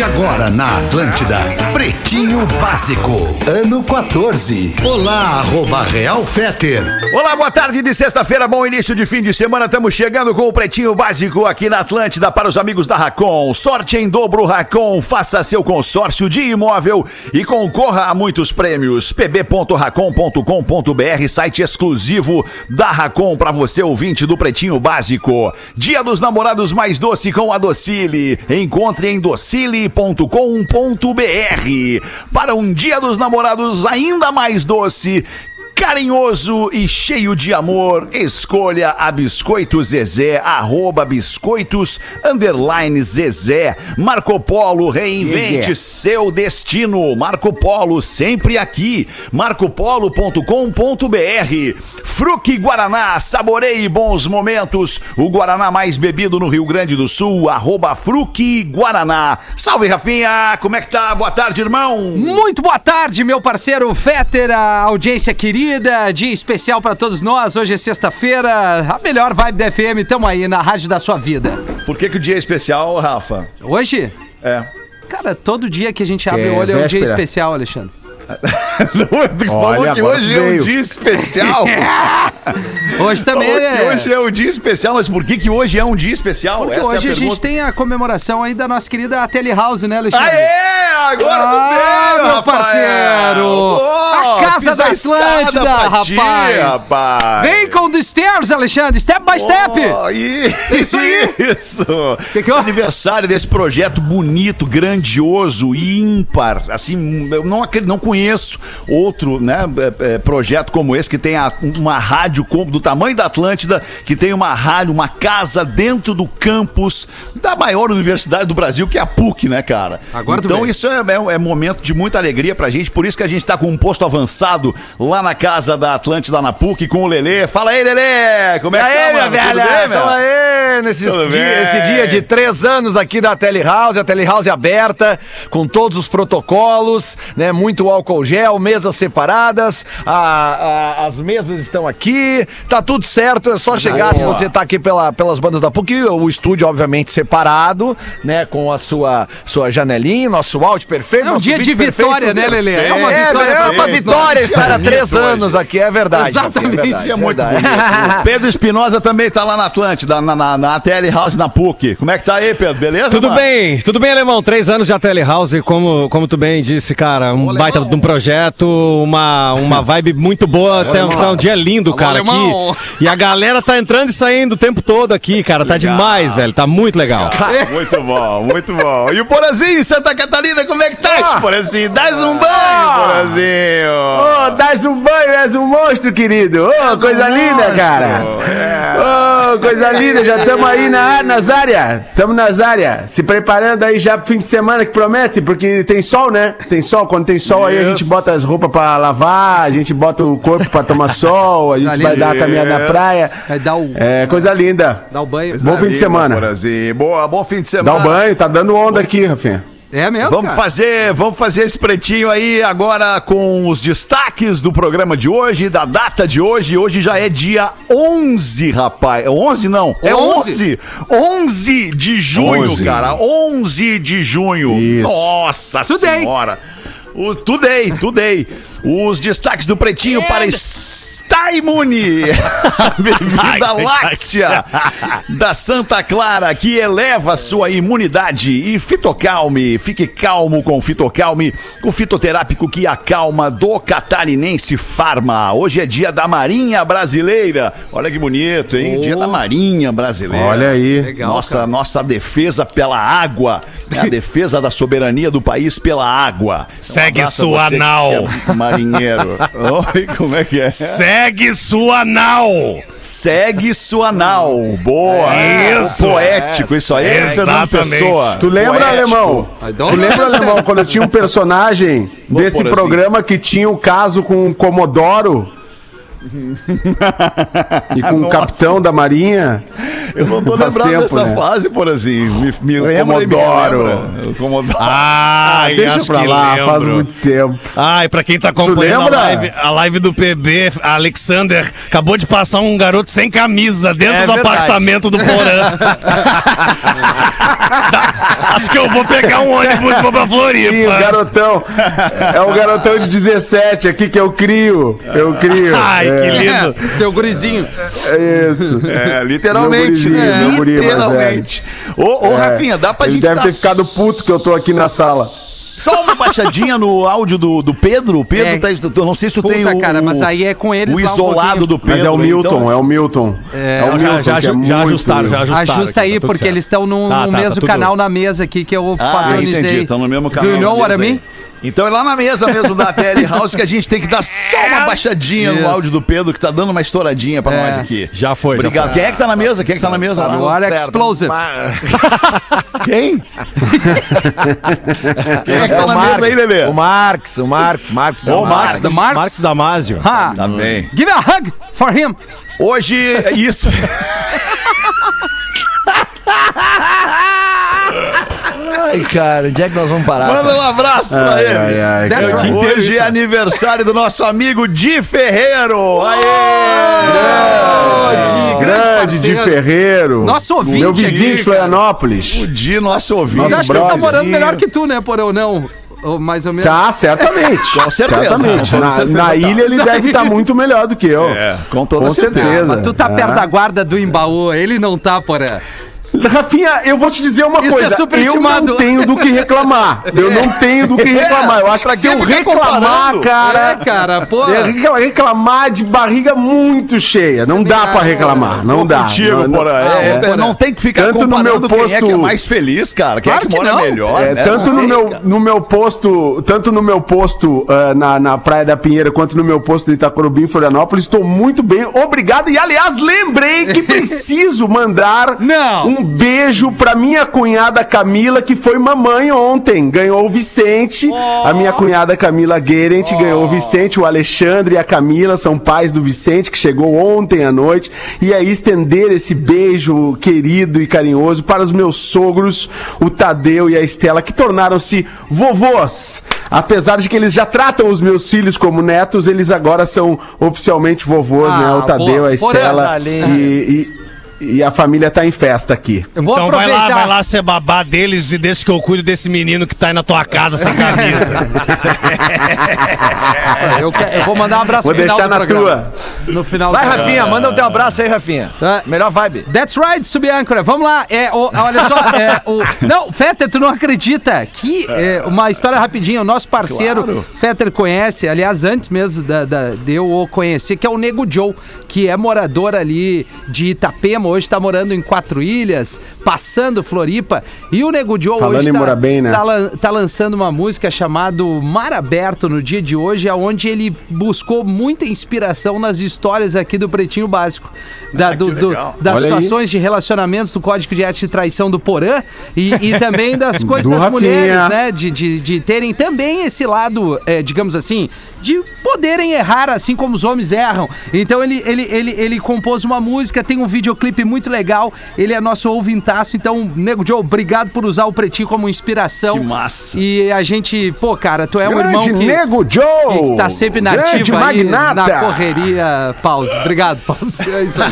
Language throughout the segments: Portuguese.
de agora na Atlântida, Pretinho Básico, ano 14. Olá, arroba Real Feter. Olá, boa tarde de sexta-feira, bom início de fim de semana. Estamos chegando com o Pretinho Básico aqui na Atlântida para os amigos da Racon. Sorte em dobro Racon, faça seu consórcio de imóvel e concorra a muitos prêmios. pb.racon.com.br, site exclusivo da Racon para você, ouvinte do Pretinho Básico. Dia dos namorados mais doce com a Docile. Encontre em docile.com.br. Para um Dia dos Namorados ainda mais doce, carinhoso e cheio de amor, escolha a Biscoitos Zezé, arroba biscoitos, underline Zezé. Marco Polo, reinvente seu destino. Marco Polo, sempre aqui. marcopolo.com.br. Fruque Guaraná, saboreie bons momentos. O Guaraná mais bebido no Rio Grande do Sul, arroba Fruque Guaraná. Salve, Rafinha, como é que tá? Boa tarde, irmão. Muito boa tarde, meu parceiro Fetter, a audiência querida, dia especial pra todos nós. Hoje é sexta-feira, a melhor vibe da FM, tamo aí na rádio da sua vida. Por que, que o dia é especial, Rafa? Hoje, É. cara, todo dia que a gente abre É o olho é um dia véspera. especial, Alexandre. Não, tu falou Olha, que agora hoje é um veio. dia especial. Hoje também que é. hoje é um dia especial, mas por que, que hoje é um dia especial? Porque Essa hoje é a, a gente tem a comemoração aí da nossa querida Telehouse, né, Alexandre? Aê! Agora Ah, tu veio, meu Rafael! parceiro! Pô, A casa da Atlântida, pra ti, rapaz! rapaz! Vem com the stairs, Alexandre, step by step! Oh, isso, isso! Que que eu- Aniversário desse projeto bonito, grandioso, ímpar. Assim, eu não, não conheço outro né, é, é, projeto como esse, que tem uma rádio com- do tamanho da Atlântida, que tem uma rádio, uma casa dentro do campus da maior universidade do Brasil, que é a PUC, né, cara? Agora então isso é, é- é momento de muita alegria pra gente, por isso que a gente tá com um posto avançado lá na casa da Atlântida, na PUC, com o Lelê. Fala aí, Lelê! Como é que tá, mano? Tudo bem, meu? Aí, nesse Tudo dia, bem. esse dia de três anos aqui da Telehouse, a Telehouse aberta, com todos os protocolos, né? Muito álcool gel, mesas separadas, a- a- as mesas estão aqui, tá tudo certo, é só chegar se você tá aqui pela, pelas bandas da PUC, o estúdio, obviamente, separado, né? Com a sua, sua janelinha, nosso áudio perfeito. É um dia de vitória, né, Lelê? É uma É, vitória é uma vitória estar há três anos aqui, é verdade. Exatamente. é verdade, é muito verdade. bonito. Pedro Espinosa também tá lá na Atlântida, na, na, na TL House, na PUC. Como é que tá aí, Pedro? Beleza? Tudo mano? bem, tudo bem, Alemão. Três anos de Telehouse, como, como tu bem disse, cara. Um Ô, baita de um projeto, uma, uma vibe muito boa. Tá, tá um dia lindo, Alô, cara, Alemão. aqui. E a galera tá entrando e saindo o tempo todo aqui, cara. Tá demais, velho. Tá muito legal. Muito bom, muito bom. E o Porazinho, Santa Catarina, como é que tá, ah. Porazinho? Dás um banho, Porazinho. Ô, dás um banho, és um monstro, querido. Ô, coisa linda, cara. Ô, coisa linda, já estamos aí na, nas áreas. Estamos nas áreas. Se preparando aí já pro fim de semana que promete, porque tem sol, né? Tem sol. Quando tem sol aí a gente bota as roupas pra lavar, a gente bota o corpo pra tomar sol, a gente vai dar uma caminhada na praia. Vai dar o, É, coisa linda. dar o banho. Bom fim de semana. Porazinho. Boa, bom fim de Dá semana. o banho, tá dando onda aqui, Rafinha. É mesmo, Vamos cara? fazer, vamos fazer esse pretinho aí agora com os destaques do programa de hoje, da data de hoje. Hoje já é dia 11, rapaz. 11 não, é 11. 11 de junho, 11. cara. 11 de junho. Isso. Nossa Today. senhora. O, today, today. Os destaques do pretinho para Está Imune, a bebida láctea da Santa Clara que eleva sua imunidade. E Fitocalme, fique calmo com o Fitocalme, o fitoterápico que acalma do Catarinense Farma. Hoje é dia da Marinha Brasileira. Olha que bonito, hein? Dia da Marinha Brasileira. Olha aí. Legal, nossa, cara. nossa defesa pela água, né? a defesa da soberania do país pela água. Então, Segue sua nau. é marinheiro. Oi, como é que é? Segue sua nau! Segue sua nau. Boa. Isso. Poético, isso aí é, Fernando Exatamente. Pessoa. Tu lembra, Poético. Alemão? Tu lembra. Alemão, quando eu tinha um personagem Vou desse assim. programa que tinha um caso com um Comodoro e com o Nossa. capitão da Marinha? Eu não tô Faz lembrando tempo, dessa né? fase, por assim. Me, me lembra e me Comodoro. Comodoro. Ah, Deixa acho pra que lá, lembro. faz muito tempo. Ai, pra quem tá acompanhando a live, a live do PB, a Alexander acabou de passar um garoto sem camisa dentro É do verdade. apartamento do Porã. Acho que eu vou pegar um ônibus e vou pra Floripa. Sim, o garotão. É o garotão de 17 aqui que eu crio. Eu crio. Ai, é, que lindo. É, teu gurizinho. É isso. É, literalmente. Meu gurizinho, meu guri mais literalmente. Ô, ô É. Rafinha, dá pra Ele gente deve dar ter ficado puto que eu tô aqui na sala. Só uma baixadinha no áudio do, do Pedro. O Pedro É. tá. Eu não sei se tu tem Puta, o. cara, mas aí é com eles O um isolado pouquinho. do Pedro. Mas é o Milton, então- é o Milton. É, o Já, Milton. já, é já muito- ajustaram, já ajustaram. Ajusta aqui, aí, tá porque certo. eles estão num, Tá, tá, mesmo tá tudo- canal na mesa aqui que eu Ah, padronizei. entendi. Estão no mesmo canal. Do you know what I mean? Então é lá na mesa mesmo da Tele House que a gente tem que dar só uma baixadinha Isso. no áudio do Pedro, que tá dando uma estouradinha pra É. nós aqui. Já foi, já Obrigado. foi. Quem é que tá na mesa? Quem é que tá na mesa? lá? Agora certo. explosive. Quem? Quem é que tá o na Marx, mesa aí, Lelê? O Marx, o Marx, Marx. Ô, Marx. The Marx? Marcos Damasio. Ha. Tá bem. Give a hug for him. Hoje é isso. Ai, cara, onde é que nós vamos parar? Manda um abraço pra Ai, ele. ai, ai, cara. right. Hoje é aniversário do nosso amigo Di Ferreiro. Aê! Grande de parceiro. Ferreiro. Nosso ouvinte Meu vizinho aqui, de Florianópolis. O Di, nosso ouvinte. Mas eu acho que ele tá morando melhor que tu, né, Porão? Não. Ou mais ou menos. Tá, certamente. Com certeza. Certamente. Na, certeza na tá. ilha ele deve estar muito melhor do que eu. É, com toda Com certeza. certeza. Mas tu tá É. perto da guarda do Embaú, ele não tá, Porã. Rafinha, eu vou te dizer uma Isso é coisa. eu superestimado. não tenho do que reclamar. Eu não tenho do que reclamar. Eu acho que se eu ficar reclamar, cara. É, cara, pô. é reclamar de barriga muito cheia. Não dá pra reclamar. Não dá. contigo, não, Porã. É, é, não tem que ficar Tanto no meu quem é que é posto- mais feliz, cara. Quem Claro é que que mora não. melhor. É, né? tanto no meu, no meu posto, tanto no meu posto ah, na, na Praia da Pinheira quanto no meu posto de Itacorubi em Florianópolis, estou muito bem, obrigado. E aliás, lembrei que preciso mandar Não. um beijo pra minha cunhada Camila, que foi mamãe ontem. Ganhou o Vicente. A minha cunhada Camila Guerent ganhou o Vicente, o Alexandre e a Camila são pais do Vicente, que chegou ontem à noite. E aí estender esse beijo querido e carinhoso para os meus sogros, o Tadeu e a Estela, que tornaram-se vovôs. Apesar de que eles já tratam os meus filhos como netos, eles agora são oficialmente vovôs, Ah, né? O Tadeu, boa. a Estela e, e- e a família tá em festa aqui. Eu vou Então vai aproveitar. lá, vai lá ser babá deles e deixa que eu cuido desse menino que tá aí na tua casa sem camisa. Eu, que- eu vou mandar um abraço Vou final deixar do na programa. tua. No final Vai. Rafinha, manda o teu abraço aí, Rafinha. É. Melhor vibe. That's right, subâncora. Vamos lá. É, o- olha só. é, o, não, Fetter, tu não acredita que é, uma história rapidinha. O nosso parceiro, Fetter conhece, aliás, antes mesmo da, da- de eu o conhecer, que é o Nego Joe, que é morador ali de Itapema. Hoje tá morando em Quatro Ilhas, passando Floripa. E o Nego Joe Falando hoje em tá, morar bem, né? tá tá lançando uma música chamada Mar Aberto no dia de hoje, onde ele buscou muita inspiração nas histórias aqui do Pretinho Básico. Da, do- do- legal. das Olha aí. situações de relacionamentos do Código de Ética e Traição do Porã e, e também das coisas Do das Rafinha. mulheres, né? De, de, de terem também esse lado, é, digamos assim, de poderem errar assim como os homens erram. Então ele, ele, ele, ele compôs uma música, tem um videoclipe muito legal, ele é nosso ouvintaço, então, Nego Joe, obrigado por usar o Pretinho como inspiração. Que massa. E a gente, pô, cara, tu é um irmão Grande que... Nego Joe! Que tá sempre na Grande ativa aí, magnata! na correria. Pause. Obrigado, pause. É isso aí.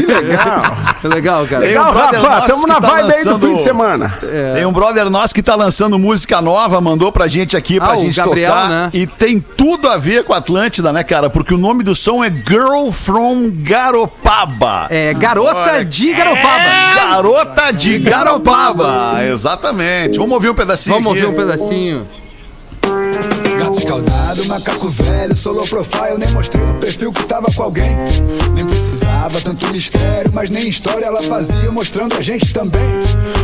que legal! Legal, cara. Tem um Legal, brother Rafa, que na tá vibe aí do lançando- fim de semana. Tem um brother nosso que tá lançando música nova, mandou pra gente aqui pra Ah, o gente Gabriel, tocar. né? E tem tudo a ver com Atlântida, né, cara? Porque o nome do som é Girl from Garopaba. É, garota de Garopaba. Garota de Garopaba. Exatamente. Vamos ouvir um pedacinho Vamos aqui. ouvir um pedacinho. Escaldado, macaco velho, solo profile, nem mostrei no perfil que tava com alguém. Nem precisava tanto mistério, mas nem história ela fazia, mostrando a gente também.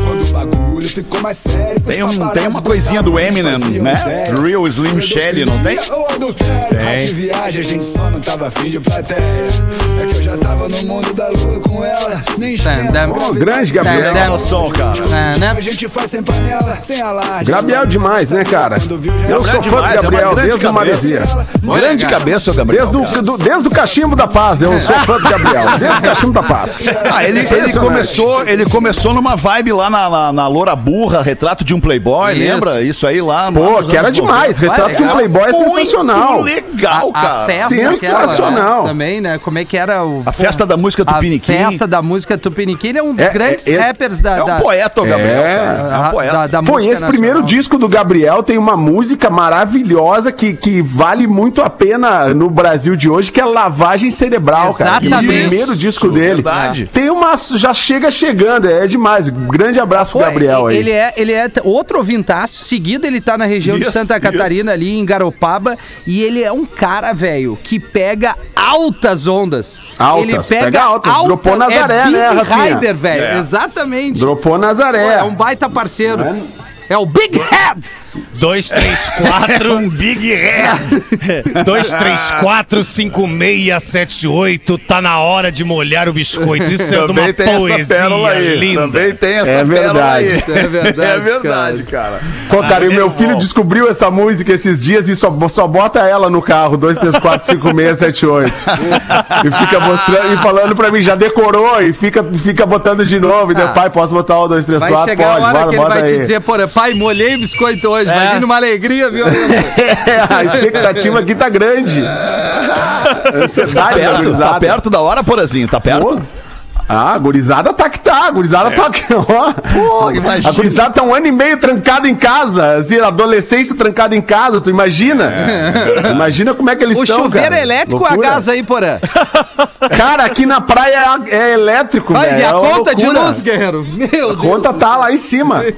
Quando o bagulho ficou mais sério, Tem um- tem uma coisinha do Eminem, né? matéria. Real Slim Shady, não tem? Ou adultério, Tem. Viagem, a gente só não tava afim de plateia. É que eu Já tava no mundo da lua com ela, nem. Ó, grande Gabriel. Tandam. o som, cara. É, né? A gente faz sem panela, sem alarde. Gabriel demais, né, cara? Eu sou fã do é Gabriel desde o Maresia. Grande cabeça, o Gabriel. Desde o, do, desde o Cachimbo da Paz, eu sou fã do Gabriel. Desde o Cachimbo da Paz. Ah, ele, ele começou, ele começou numa vibe lá na, na, na Loura Burra, retrato de um playboy, Isso. lembra? Isso aí lá. Pô, que era demais. 90. Retrato de um. Playboy é Muito sensacional. legal, a, cara. a festa Sensacional. aquela, né? Também, né? Como é que era o... A festa da música A Tupiniquim. festa da música Tupiniquim. Ele é um dos É, grandes é, rappers da... É um poeta, o Gabriel. É. É um a- poeta. da, da Pô, esse primeiro nacional. disco do Gabriel tem uma música maravilhosa que, que vale muito a pena no Brasil de hoje, que é Lavagem Cerebral, cara. Exatamente. O primeiro disco dele. verdade. Tem uma. Já chega chegando, é demais. Grande abraço pro Pô, Gabriel aí. ele é, ele é outro ouvintaço. Seguido, ele tá na região de Isso, Santa isso. Catarina, ali em Garopaba. E ele é um cara, velho, que pega altas ondas. Altas, ele pega, pega altas. alta- Dropou Nazaré, é Big né, Rafinha? Rider, velho. É. Exatamente. Dropou Pô, Nazaré. é um baita parceiro. É o Big Head. 2, 3, 4. Um Big Head. 2, 3, 4, 5, 6, 7, 8. Tá na hora de molhar o biscoito. Isso é Também uma tem essa poesia pérola aí. linda. Também tem essa É pérola aí. verdade. É verdade, É verdade, cara. Pô, cara, e o meu filho descobriu essa música esses dias e só, só bota ela no carro, 2, 3, 4, 5, 6, 7, 8. E fica mostrando e falando pra mim, já decorou, e fica, fica botando de novo. E deu, Ah. pai, posso botar o 2, 3, Vai 4? chegar Pode, a hora bora, que ele vai te aí. dizer, porra, pai, molhei o biscoito hoje. É. Imagina uma alegria, viu? É, a expectativa aqui tá grande. A Ansiedade da Perto, tá perto da hora, Porazinho? Tá perto? Pô. Ah, a gurizada tá que tá, a gurizada tá que, ó. Pô, imagina. A gurizada tá um ano e meio trancado em casa, assim, adolescência trancada em casa, tu imagina? Imagina como é que eles O estão, chuveiro cara. é elétrico ou a gás aí, porã? Cara, aqui na praia é, é elétrico, Olha, velho. e a é conta de loucura. luz, guerreiro? Meu A Deus. conta tá lá em cima.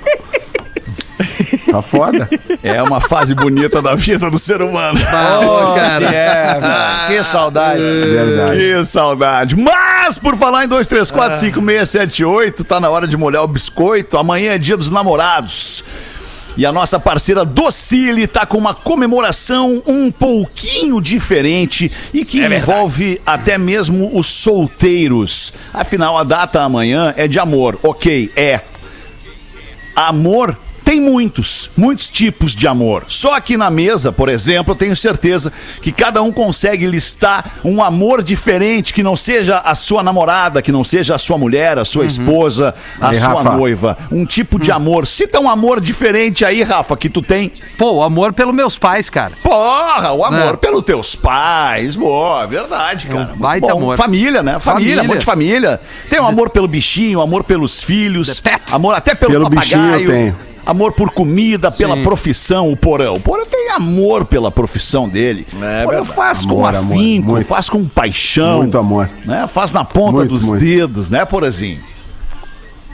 Tá foda. É uma fase bonita da vida do ser humano. Pô, cara. Que saudade. Verdade. Que saudade. Mas, por falar em 2, 3, 4, 5, 6, 7, 8, tá na hora de molhar o biscoito. Amanhã é dia dos namorados. E a nossa parceira Docile tá com uma comemoração um pouquinho diferente e que envolve até mesmo os solteiros. Afinal, a data amanhã é de amor. Ok, é. Amor tem muitos, muitos tipos de amor. Só aqui na mesa, por exemplo, eu tenho certeza que cada um consegue listar um amor diferente que não seja a sua namorada, que não seja a sua mulher, a sua esposa, a Aí, sua Rafa. noiva. Um tipo de amor. Cita um amor diferente aí, Rafa, que tu tem. Pô, o amor pelos meus pais, cara. Porra, o amor É. pelos teus pais. Boa, verdade, cara. Muito baita bom. amor. Família, né? Família, Família. amor de família. Tem um amor pelo bichinho, amor pelos filhos, amor até pelo, Pelo bichinho eu papagaio. tenho. Amor por comida, pela Sim. profissão, o Porão. O Porão tem amor pela profissão dele. É o Porão faz com Amor, amor, afinco, muito. faz com paixão. Muito amor. Né? Faz na ponta Muito, dos muito. dedos, né, Porazinho?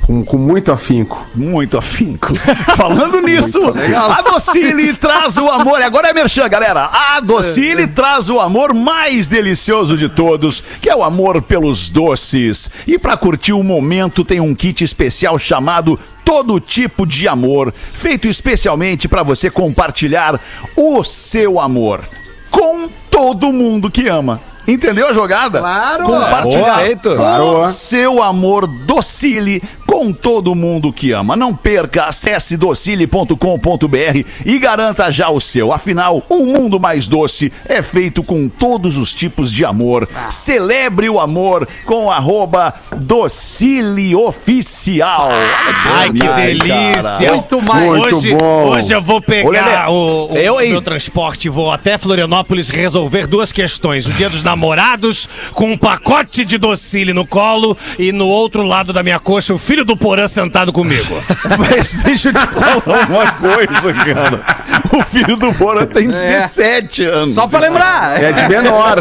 Com, com muito afinco. Muito afinco. Falando nisso, a Docile traz o amor. Agora é merchan, galera. A Docile traz o amor mais delicioso de todos, que é o amor pelos doces. E pra curtir o momento, tem um kit especial chamado Todo Tipo de Amor, feito especialmente pra você compartilhar o seu amor com todo mundo que ama. Entendeu a jogada? Claro. Compartilhar o Claro. seu amor docile com todo mundo que ama. Não perca, acesse docile.com.br e garanta já o seu. Afinal, um mundo mais doce é feito com todos os tipos de amor. Celebre o amor com arroba docilioficial. Ai, que Ai, delícia! cara. Muito mais. Muito hoje, bom. hoje eu vou Ô, pegar Lelê, o, o eu, hein? meu transporte e vou até Florianópolis resolver duas questões. O dia dos namorados, com um pacote de docile no colo e no outro lado da minha coxa, o filho do Porã sentado comigo. Mas deixa eu te falar uma coisa, cara. O filho do Bora tem 17 anos. Só pra lembrar. É de menor.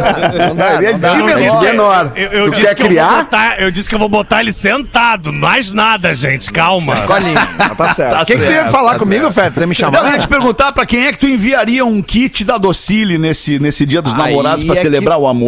Ele é de Não, menor. de menor. Eu, disse quer que eu, vou criar? botar, eu disse que eu vou botar ele sentado. Mais nada, gente. Calma. Colinho. Tá certo. Tá O que, que tu ia certo, falar tá comigo, certo. Feta? Tu ia me chamar? eu ia te perguntar pra quem é que tu enviaria um kit da Docile nesse, nesse dia dos Aí namorados pra é celebrar o amor.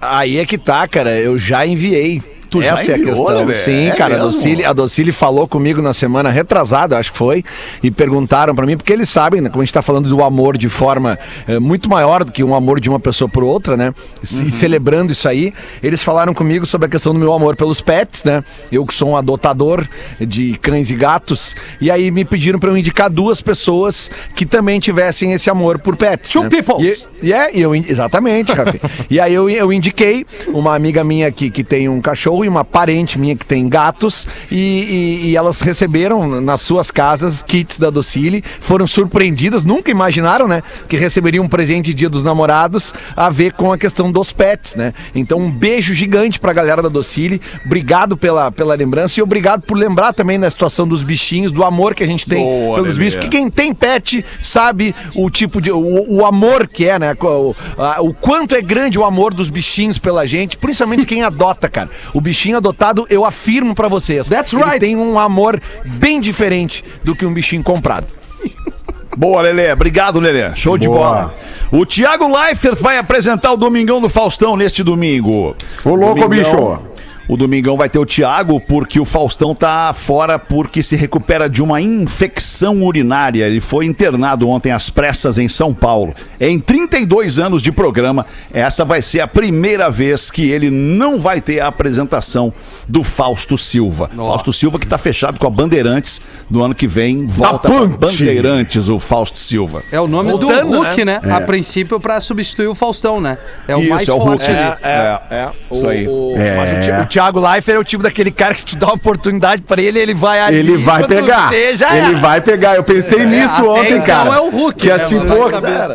Aí é que tá, cara. Eu já enviei. Tu Essa é a questão. Lelê? Sim, É cara, a mesmo? Docile, a Docile falou comigo na semana retrasada, acho que foi, e perguntaram pra mim, porque eles sabem, né, como a gente tá falando do amor de forma eh, muito maior do que um amor de uma pessoa por outra, né? Se Uhum. celebrando isso aí, eles falaram comigo sobre a questão do meu amor pelos pets, né? Eu que sou um adotador de cães e gatos, e aí me pediram pra eu indicar duas pessoas que também tivessem esse amor por pets. Two né? peoples. E, e é, e eu, exatamente, Rafi. e aí eu, eu indiquei uma amiga minha aqui que tem um cachorro e uma parente minha que tem gatos e, e- e elas receberam nas suas casas kits da Docile, foram surpreendidas, nunca imaginaram, né, que receberiam um presente de dia dos namorados a ver com a questão dos pets, né? Então um beijo gigante pra galera da Docile, obrigado pela, pela lembrança e obrigado por lembrar também da situação dos bichinhos, do amor que a gente tem Boa, pelos Lelê. bichos, porque quem tem pet sabe o tipo de. o, o amor que é, né? O, a- o quanto é grande o amor dos bichinhos pela gente, principalmente quem adota, cara. O bichinho adotado, eu afirmo pra vocês. That's ele right. tem um amor bem diferente do que um bichinho comprado. Boa, Lelê. Obrigado, Lelê. Show de Boa. bola. O Thiago Leifert vai apresentar o Domingão do Faustão neste domingo. Ô, louco, Domingão- bicho. O Domingão vai ter o Thiago porque o Faustão tá fora porque se recupera de uma infecção urinária. Ele foi internado ontem às pressas em São Paulo. Em 32 anos de programa, essa vai ser a primeira vez que ele não vai ter a apresentação do Fausto Silva. Fausto Silva que tá fechado com a Bandeirantes no ano que vem. Volta pra. Bandeirantes, o Fausto Silva. É o nome Voltando, do Hulk, né? A princípio, pra substituir o Faustão, né? É o Isso, mais é o forte Hulk. ali. É, é, isso aí. O, É. Mas o, o Thiago Leifert é o tipo daquele cara que se tu dá uma oportunidade pra ele, ele vai ali. Ele vai pegar. vê, Ele era. vai pegar. Eu pensei nisso até ontem, então cara. é o Hulk, Que né, assim, pô,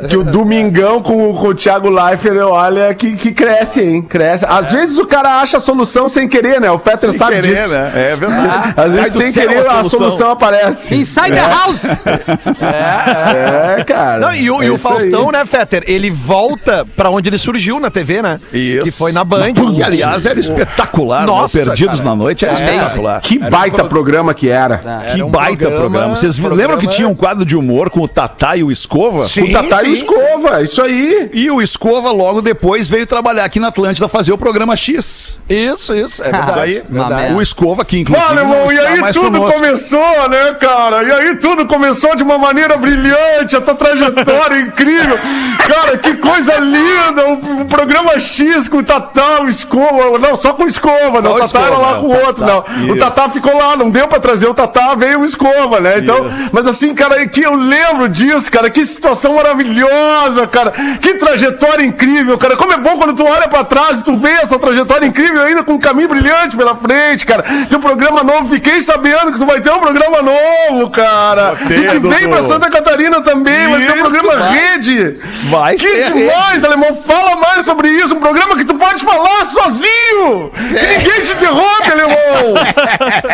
que o Domingão com, o- com o Thiago Leifert, olha, que, que cresce, hein? Cresce. Às vezes o cara acha a solução sem querer, né? O Fetter Sem sabe querer, disso. né? É verdade. Às vezes sem querer a solução, aparece. Inside the house! É, cara. Não, e o, É e o isso aí. Faustão, né, Fetter? Ele volta pra onde ele surgiu na TV, né? Isso. Que foi na Band. Que, aliás, era espetacular. Nossa, Nossa, Perdidos cara. na Noite era espetacular. Que baita programa que era. Que Era um baita programa. programa- Vocês programa- lembram que tinha um quadro de humor com o Tatá e o Escova? o Tatá e o Escova, isso aí. E o Escova, logo depois, veio trabalhar aqui na Atlântida fazer o programa X. Isso, isso. É Isso verdade. aí. Uma merda. O Escova, que inclusive. Mano, irmão, e aí tudo conosco. começou, né, cara? E aí tudo começou de uma maneira brilhante, a tua trajetória incrível. Cara, que coisa linda! O, o programa X com o Tatá, o Escova. Não, só com o Escova, não. o O Tatá era Escova, lá né, com o outro, não. O Isso. Tatá ficou lá, não deu pra trazer o Tatá, veio o Escova, né? Então, mas assim, cara, que eu lembro disso, cara. Que situação maravilhosa, cara. Que trajetória incrível, cara. Como é bom quando tu olha pra trás e tu vê essa trajetória incrível ainda com um caminho brilhante pela frente, cara. Tem um programa novo, fiquei sabendo que tu vai ter um programa novo, cara. Ter, e que vem pra Santa Catarina também, vai ter um Isso, programa vai. rede. Vai Que ser demais, alemão. Fala mais sobre isso. Um programa que tu pode falar sozinho. Que ninguém te interrompe, alemão.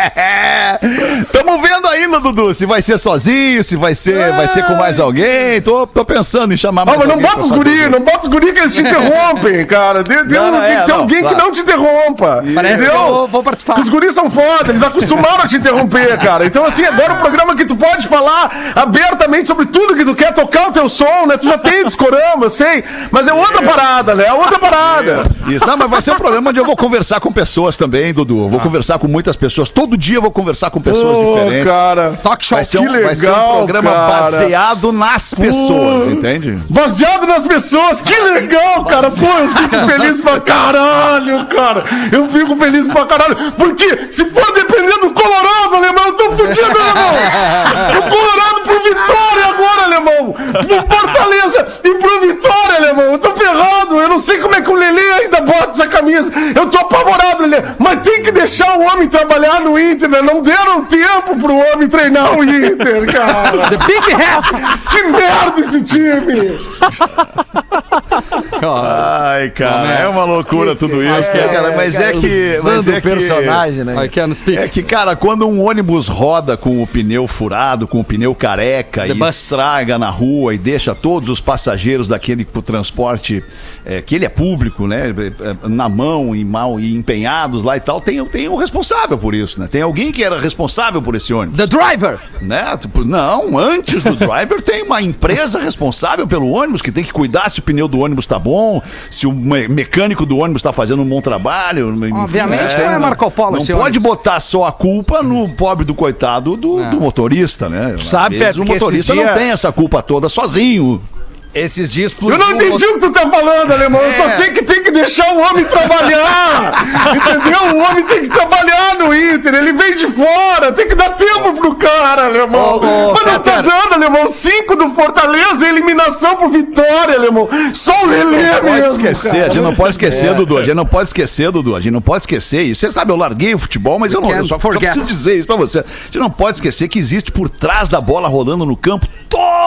Tamo vendo ainda, Dudu, se vai ser sozinho, se vai ser, vai ser com mais alguém. Tô, tô pensando em chamar Ah, mais mas não bota os guri, não bota os guri que eles te interrompem, cara. Tem, tem, Não, um- não, tem é, que ter não, alguém claro. que não te interrompa. Parece que entendeu? eu vou participar. Os guris são foda, eles acostumaram a te interromper, cara. Então, assim, agora o programa que tu pode falar abertamente sobre tudo que tu quer, tocar o teu som, né? Tu já tem discorama, eu sei. Mas é outra parada, né? É outra parada. Isso, não, mas vai ser um programa onde eu vou conversar com pessoas também, Dudu. Vou conversar com muitas pessoas. Todo dia eu vou conversar com pessoas Ô, diferentes. cara. Talk show. Vai ser, um, vai ser um legal, programa cara. baseado nas pessoas, entende? Baseado nas pessoas, que legal, cara. Pô, eu fico feliz pra caralho, cara. Eu fico feliz pra caralho. Porque se for depender do Colorado, alemão, eu tô fudido, alemão. O Colorado pro Vitória agora, alemão. Pro Fortaleza e pro Vitória, alemão. Eu tô ferrado. Eu não sei como é que o Lelê ainda bota essa camisa. Eu tô apavorado, Lelê. Mas tem que deixar o homem trabalhar no Inter, né? Não deram tempo pro homem treinar o Inter, cara. The Big Hat! Que merda esse time! Ai, cara, é uma loucura tudo isso, né, cara? Mas é que. Mas Usando é o personagem, né? Can speak. É que, cara, quando um ônibus roda com o pneu furado, com o pneu careca The e bus. estraga na rua e deixa todos os passageiros daquele pro transporte, é, que ele é público, né? é, é, Na mão e mal e empenhados lá e tal, tem, tem um responsável por isso, né? Tem alguém que era responsável por esse ônibus. The Driver! Né? Tipo, não, antes do driver tem uma empresa responsável pelo ônibus que tem que cuidar se o pneu do ônibus tá bom se o me- mecânico do ônibus tá fazendo um bom trabalho. enfim, Obviamente não é Marco Polo Não pode ônibus. botar só a culpa no pobre do coitado do, do motorista, né? Às Sabe, vezes Pedro, o motorista dia- não tem essa culpa toda sozinho. Esses dias Eu não entendi o que tu tá falando, alemão. Eu só É. sei que tem que deixar o homem trabalhar. entendeu? O homem tem que trabalhar no Inter. Ele vem de fora. Tem que dar tempo pro cara, alemão. Ô, ô, Mas não tá dando, alemão. Cinco do Fortaleza, eliminação por vitória, alemão. Só o Lelê Não pode mesmo. esquecer, cara. a gente não pode esquecer, Dudu. A gente não pode esquecer, Dudu. A gente não pode esquecer isso. Você sabe, eu larguei o futebol, mas eu não. Eu só, só preciso dizer isso pra você. A gente não pode esquecer que existe por trás da bola rolando no campo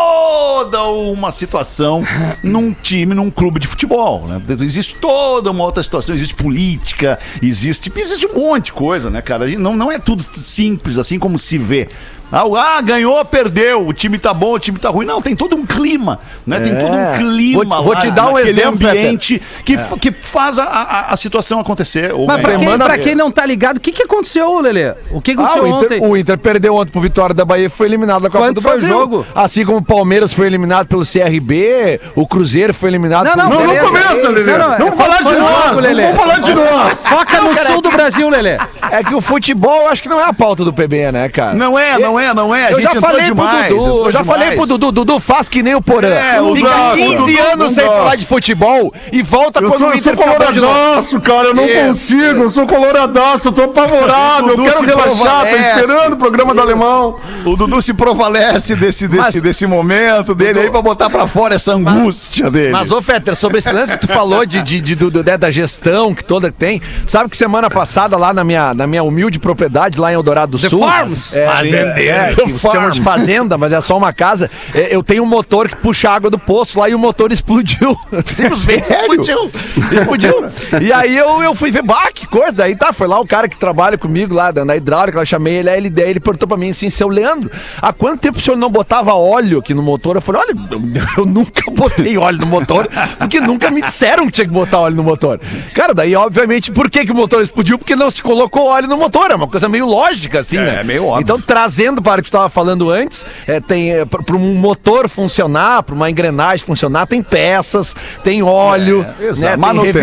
toda uma situação num time, num clube de futebol. Né? Existe toda uma outra situação, existe política, existe, existe um monte de coisa, né, cara? Não, não é tudo simples assim como se vê. Ah, o- ah, ganhou, perdeu, o time tá bom, o time tá ruim. Não, tem todo um clima, né? Tem todo um clima Vou- vou te dar um exemplo, ambiente que, f- que faz a, a, a situação acontecer. Ou Mas pra quem, pra quem não tá ligado, o que, que aconteceu, Lelê? O que Ah, aconteceu o, ontem? Inter, o Inter perdeu ontem pro Vitória da Bahia e foi eliminado da Copa Quanto do foi o Brasil. jogo? Assim como o Palmeiras foi eliminado pelo CRB, o Cruzeiro foi eliminado Não, não, pelo... Não, não começa, Lelê. Não, não, é- Vamos falar de o nós. jogo, Lelê. Vamos falar de nós. Foca no sul do Brasil, Lelê. É que o futebol, eu acho que não é a pauta do PB, né, cara? Não é, não é, não é. A Eu gente já falei demais, pro Dudu, eu já demais. falei pro Dudu, Dudu faz que nem o Porã. É, o Fica Dudu- 15 o Dudu anos não sem falar de futebol e volta Eu quando sou, o eu sou Inter de novo. coloradaço, cara. Eu não Isso. consigo. Eu sou coloradaço. Eu tô apavorado. Eu Dudu quero relaxar. Tô esperando o programa do alemão. O Dudu se provalece desse, desse, Mas- desse momento dele aí pra botar pra fora essa angústia dele. Mas, ô Fetter, sobre esse lance que tu falou de, de, de- do- do- né, da gestão que toda tem, sabe que semana passada lá na minha, na minha humilde propriedade lá em Eldorado do The Sul... Farms. É, Fazendeiro. É, que chamam de fazenda, mas é só uma casa. É, eu tenho um motor que puxa água do poço lá e o motor explodiu. Simplesmente explodiu. Explodiu. E aí eu, eu fui ver, bah, que coisa. Daí tá, foi lá o cara que trabalha comigo lá na hidráulica, eu chamei ele, aí ele, daí ele perguntou pra mim assim, seu Leandro, há quanto tempo o senhor não botava óleo aqui no motor? Eu falei, olha, eu, eu nunca botei óleo no motor, porque nunca me disseram que tinha que botar óleo no motor. Cara, daí obviamente, por que, que o motor explodiu? Porque não se colocou óleo no motor, é uma coisa meio lógica assim, É, né? é meio óbvio. Então, trazendo para o que tu estava falando antes, é, tem para um motor funcionar, para uma engrenagem funcionar, tem peças, tem óleo, É, né, tem Manutenção,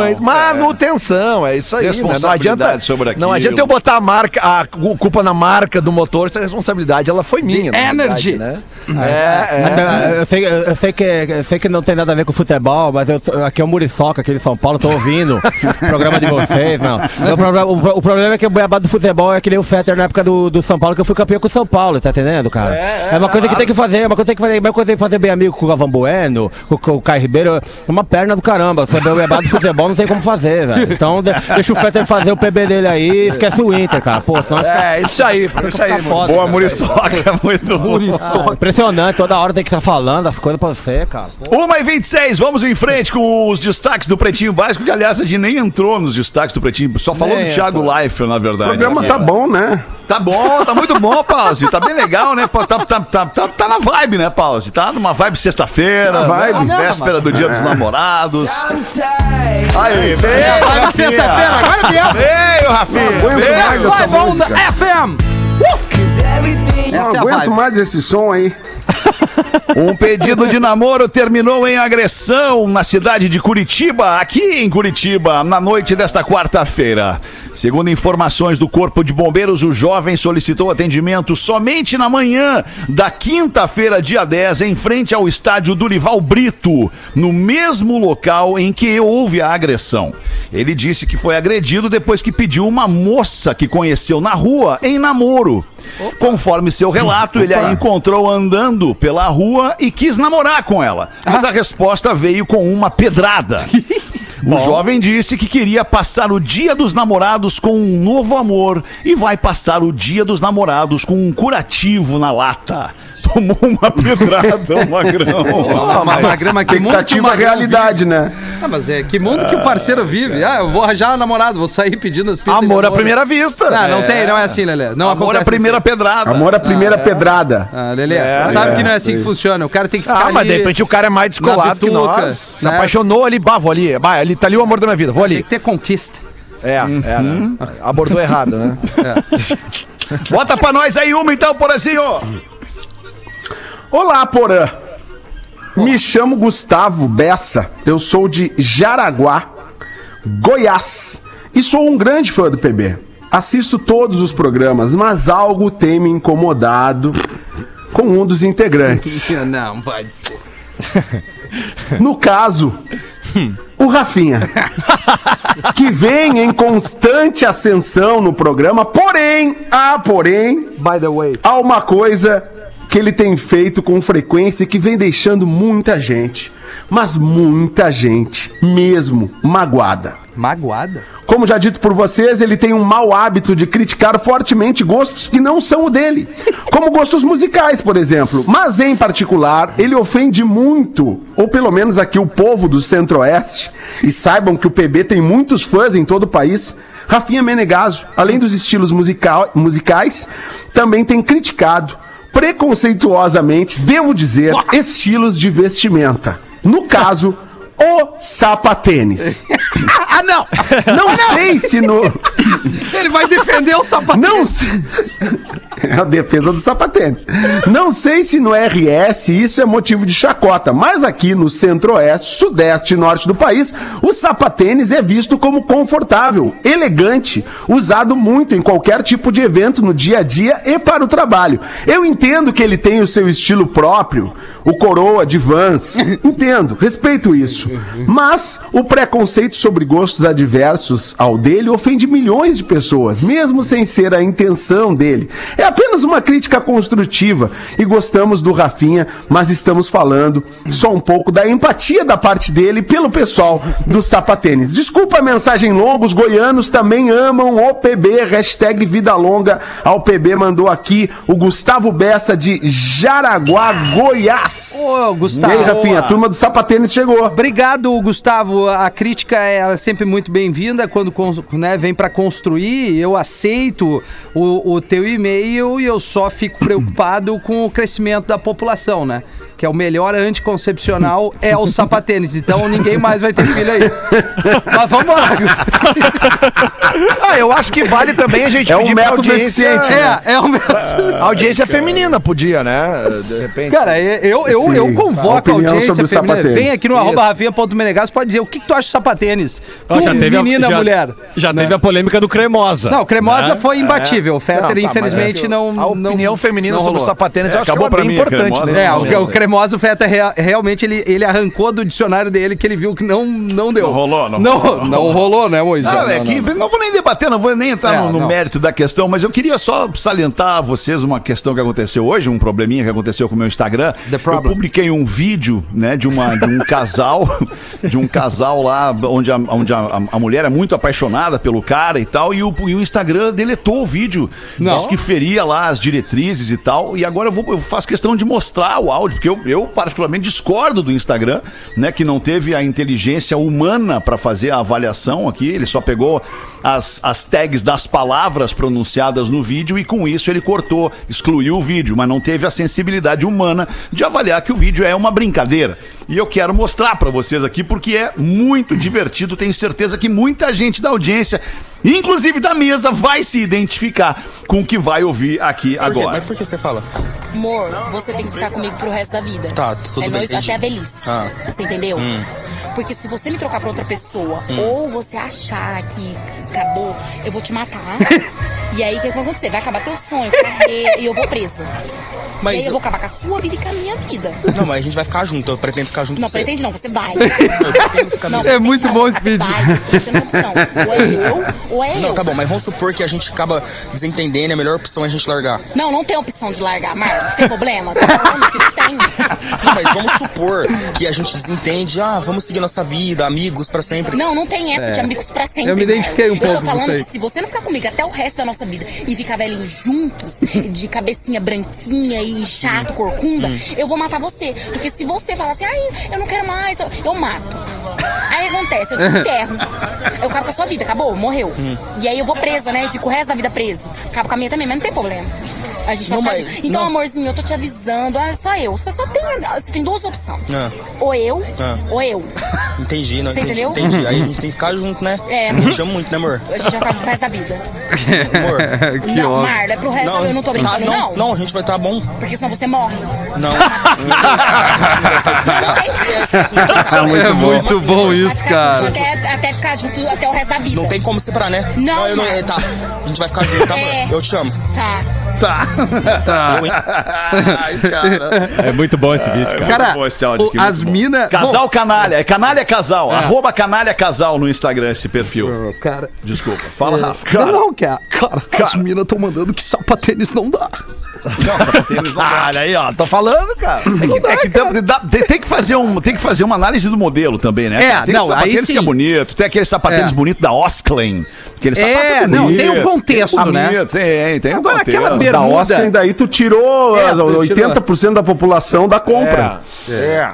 revisões, é. manutenção, é, isso aí. né? Não Responsabilidade adianta, sobre aquilo. não adianta eu botar a marca, a cu- culpa na marca do motor, essa responsabilidade ela foi minha. The na verdade, energy. né? É, é. Até, Eu sei, eu, sei que, eu sei que não tem nada a ver com futebol, mas eu, aqui é o Muriçoca, aqui de São Paulo, tô ouvindo o programa de vocês, não. O problema, o, o problema é que o beabá do futebol é que nem o Fetter na época do, do São Paulo, que eu fui campeão com o São Paulo, tá entendendo, cara? É, uma coisa que tem que fazer, é uma coisa que tem que fazer, é uma coisa que tem que fazer bem amigo com o Galvão Bueno, com, com o Caio Ribeiro, é uma perna do caramba. Saber o beabá do futebol não tem como fazer, velho. Então de- deixa o Fetter fazer o PB dele aí e esquece o Inter, cara. Pô, senão fica, É, isso aí, isso aí. foda. Boa, cara. Muriçoca, muito bom. Ah, impressionante, toda hora tem que estar falando as coisas pra você, cara. Pô. 1 e 26, vamos em frente com os destaques do Pretinho Básico, que aliás a gente nem entrou nos destaques do Pretinho, só falou Nem do Thiago Leifert, na O verdade. programa aqui. tá bom, né? Tá bom, tá muito bom, Pause. Tá bem legal, né? Tá, tá, tá, tá, tá na vibe, né, Pause? Tá numa vibe sexta-feira, Na vibe. né? véspera do Dia dos Namorados. Aí, É, veio, vai na Rafinha. sexta-feira, agora viu? Veio, Rafinha. aguento Veio. mais essa Vai bom música. da FM. Não Essa é a aguento vibe. mais esse som aí. Um pedido de namoro terminou em agressão na cidade de Curitiba, aqui em Curitiba, na noite desta quarta-feira. Segundo informações do Corpo de Bombeiros, o jovem solicitou atendimento somente na manhã da quinta-feira, dia 10, em frente ao estádio Durival Brito, no mesmo local em que houve a agressão. Ele disse que foi agredido depois que pediu uma moça que conheceu na rua em namoro. Conforme seu relato, ele a encontrou andando pela rua e quis namorar com ela. Mas a resposta veio com uma pedrada. O jovem disse que queria passar o dia dos namorados com um novo amor e vai passar o dia dos namorados com um curativo na lata. Tomou uma pedrada, um magrão. Ah, mas Magrama, que mundo que o Expectativa Magrão realidade, né? vive. Ah, mas é que mundo que o parceiro vive. Ah, eu vou arranjar um namorado, vou sair pedindo as de Amor à primeira vista. Não, não tem, não é assim, Lelê. Não Amor acontece a primeira assim. pedrada. Amor à primeira pedrada. Ah, Lelê, tu sabe que não é assim que funciona. O cara tem que ficar Ah, mas de repente o cara é mais descolado que nós. Se né? apaixonou ali, bah, vou ali. Bah, ali tá ali o amor da minha vida, vou Tem ali. que ter conquista. É, é, né? Abordou errado, né? Bota pra nós aí uma então, Porazinho. Olá, Porã. Me chamo Gustavo Bessa, eu sou de Jaraguá, Goiás, e sou um grande fã do PB. Assisto todos os programas, mas algo tem me incomodado com um dos integrantes. Não, pode ser. No caso, o Rafinha. Que vem em constante ascensão no programa, porém, ah, porém, By the way. há uma coisa que ele tem feito com frequência e que vem deixando muita gente, mas muita gente mesmo magoada. Magoada? Como já dito por vocês, ele tem um mau hábito de criticar fortemente gostos que não são o dele, como gostos musicais, por exemplo. Mas em particular, ele ofende muito, ou pelo menos aqui o povo do Centro-Oeste, e saibam que o PB tem muitos fãs em todo o país. Rafinha Menegaso, além dos estilos musical- musicais, também tem criticado preconceituosamente, devo dizer, estilos de vestimenta. No caso, o sapatênis. Ah, não! Não sei se no. Ele vai defender o sapato. Não sei. É a defesa do sapatênis. Não sei se no RS isso é motivo de chacota, mas aqui no centro-oeste, sudeste e norte do país, o sapatênis é visto como confortável, elegante, usado muito em qualquer tipo de evento no dia a dia e para o trabalho. Eu entendo que ele tem o seu estilo próprio, o coroa de Vans. Entendo, respeito isso. Mas o preconceito sobre gostos adversos ao dele ofende milhões de pessoas, mesmo sem ser a intenção dele. É apenas uma crítica construtiva e gostamos do Rafinha, mas estamos falando só um pouco da empatia da parte dele pelo pessoal do sapatênis. Desculpa a mensagem longa, os goianos também amam o PB, hashtag vida longa ao PB mandou aqui o Gustavo Bessa de Jaraguá, Goiás. Ô, Gustavo. E aí, Rafinha, a turma do sapatênis chegou. Obrigado, Gustavo. A crítica é sempre muito bem-vinda quando né, vem para construir. Eu aceito o, o teu e-mail e eu só fico preocupado com o crescimento da população, né? Que é o melhor anticoncepcional é o sapatênis. Então ninguém mais vai ter filho aí. Mas vamos lá. Ah, eu acho que vale também a gente É um pedir pra método audiência... eficiente, É, é o mesmo. A audiência feminina podia, né? De repente. Cara, eu, eu, Sim, eu a convoco a opinião audiência feminina. Vem aqui no arroba rafinha.menegas, pode dizer o que, que tu acha de sapatênis. Tu, já teve a- menina, já- mulher. Já Né? teve a polêmica do Cremosa. Não, Cremosa né? foi imbatível. O Fetter, Não, tá, infelizmente, é- não. A opinião não, feminina não sobre o sapatênis É, eu acho acabou que é pra bem mim, importante, cremosa. né? É, o, o Cremosa, o Fetter, rea- realmente, ele, ele arrancou do dicionário dele que ele viu que não, não deu. Não rolou, não não rolou. Não rolou, né, Moisés? Não, é que não. vou nem debater, não vou nem entrar É, no, no mérito da questão, mas eu queria só salientar a vocês uma questão que aconteceu hoje, um probleminha que aconteceu com o meu Instagram. The eu publiquei um vídeo, né, de, uma, de um casal, de um casal lá onde, a, onde a, a mulher é muito apaixonada pelo cara e tal, e o, e o Instagram deletou o vídeo. Não. Diz que feria lá as diretrizes e tal, e agora eu, vou, eu faço questão de mostrar o áudio, porque eu, eu particularmente discordo do Instagram, né, que não teve a inteligência humana para fazer a avaliação aqui, ele só pegou as, as tags das palavras pronunciadas no vídeo e com isso ele cortou, excluiu o vídeo, mas não teve a sensibilidade humana de avaliar que o vídeo é uma brincadeira. E eu quero mostrar para vocês aqui porque é muito divertido, tenho certeza que muita gente da audiência, inclusive da mesa, vai se identificar com o que vai ouvir aqui agora. Mas por que você fala? Amor, você tem que ficar comigo pro resto da vida. Tá, tudo é bem, nós até a velhice. Ah. Você entendeu? Porque se você me trocar pra outra pessoa, ou você achar que acabou, eu vou te matar. e aí o que vai acontecer? Vai acabar teu sonho, e eu vou presa. Mas e aí eu vou acabar com a sua vida e com a minha vida. Não, mas a gente vai ficar junto. Eu pretendo ficar junto Não com você. pretende não, você vai. Eu pretendo ficar Não. É muito não, bom esse você vídeo. Vai, você não tem opção. Ou é eu, ou é eu. Não, tá bom, mas vamos supor que a gente acaba desentendendo, é a melhor opção é a gente largar. Não, não tem opção de largar, Marcos. Tem problema? Tá falando que não tem. Não, mas vamos supor que a gente desentende, ah, vamos seguir nossa vida, amigos pra sempre. Não, não tem essa de amigos pra sempre. Eu me identifiquei um pouco Eu tô falando que se você não ficar comigo até o resto da nossa vida e ficar velhinho juntos, de cabecinha branquinha e chato, corcunda, eu vou matar você. Porque se você falar assim, ai, eu não quero mais, eu- mato. Aí acontece, eu te enterro. Eu acabo com a sua vida, acabou, morreu. E aí eu vou presa, né? Eu fico o resto da vida preso. Acabo com a minha também, mas não tem problema. A gente vai Não, ficar mas-. Então, não. amorzinho, eu tô te avisando. Ah, só eu. Você só tem. Você tem duas opções. Ah. Ou eu, Ah. ou eu. Entendi, não Você entendi. entendeu? Entendi. Aí a gente tem que ficar junto, né? É. Eu te amo muito, né, amor? A gente vai ficar junto pro resto da vida. Amor. que não. Marla, é pro resto da vida. Eu não tô tá, brincando, não, não. não, a gente vai estar bom. Porque senão você morre. Não. É muito bom isso, cara. até, até ficar junto até o resto da vida. Não tem como separar, né? Não, eu não. É, Tá. A gente vai ficar junto, tá? É. Eu te amo. Tá. Tá. Eu, hein? Ai, cara. É muito bom esse vídeo, cara. Cara, bom esse áudio o- aqui, as bom. minas. Casal Canalha. É Canalha Casal. É. Arroba Canalha Casal no Instagram, esse perfil. Cara. Desculpa. Fala, Rafa. Não, não, cara. Cara, as minas estão mandando que sapatênis não dá. Não dá. Olha aí, ó, tô falando, cara. É que, é que tem, dá- tem- tem que fazer um, tem que fazer uma análise do modelo também, né? É, tem não, sapatênis aí sim. que é bonito, tem aqueles sapatênis É. bonitos da Osklen. Aquele É, sapato não, bonito, tem um contexto, tem né? bonito, Tem, tem um Agora, contexto. aquela Da bermuda- Oscar, daí tu tirou É, tu tirou. 80% da população da compra.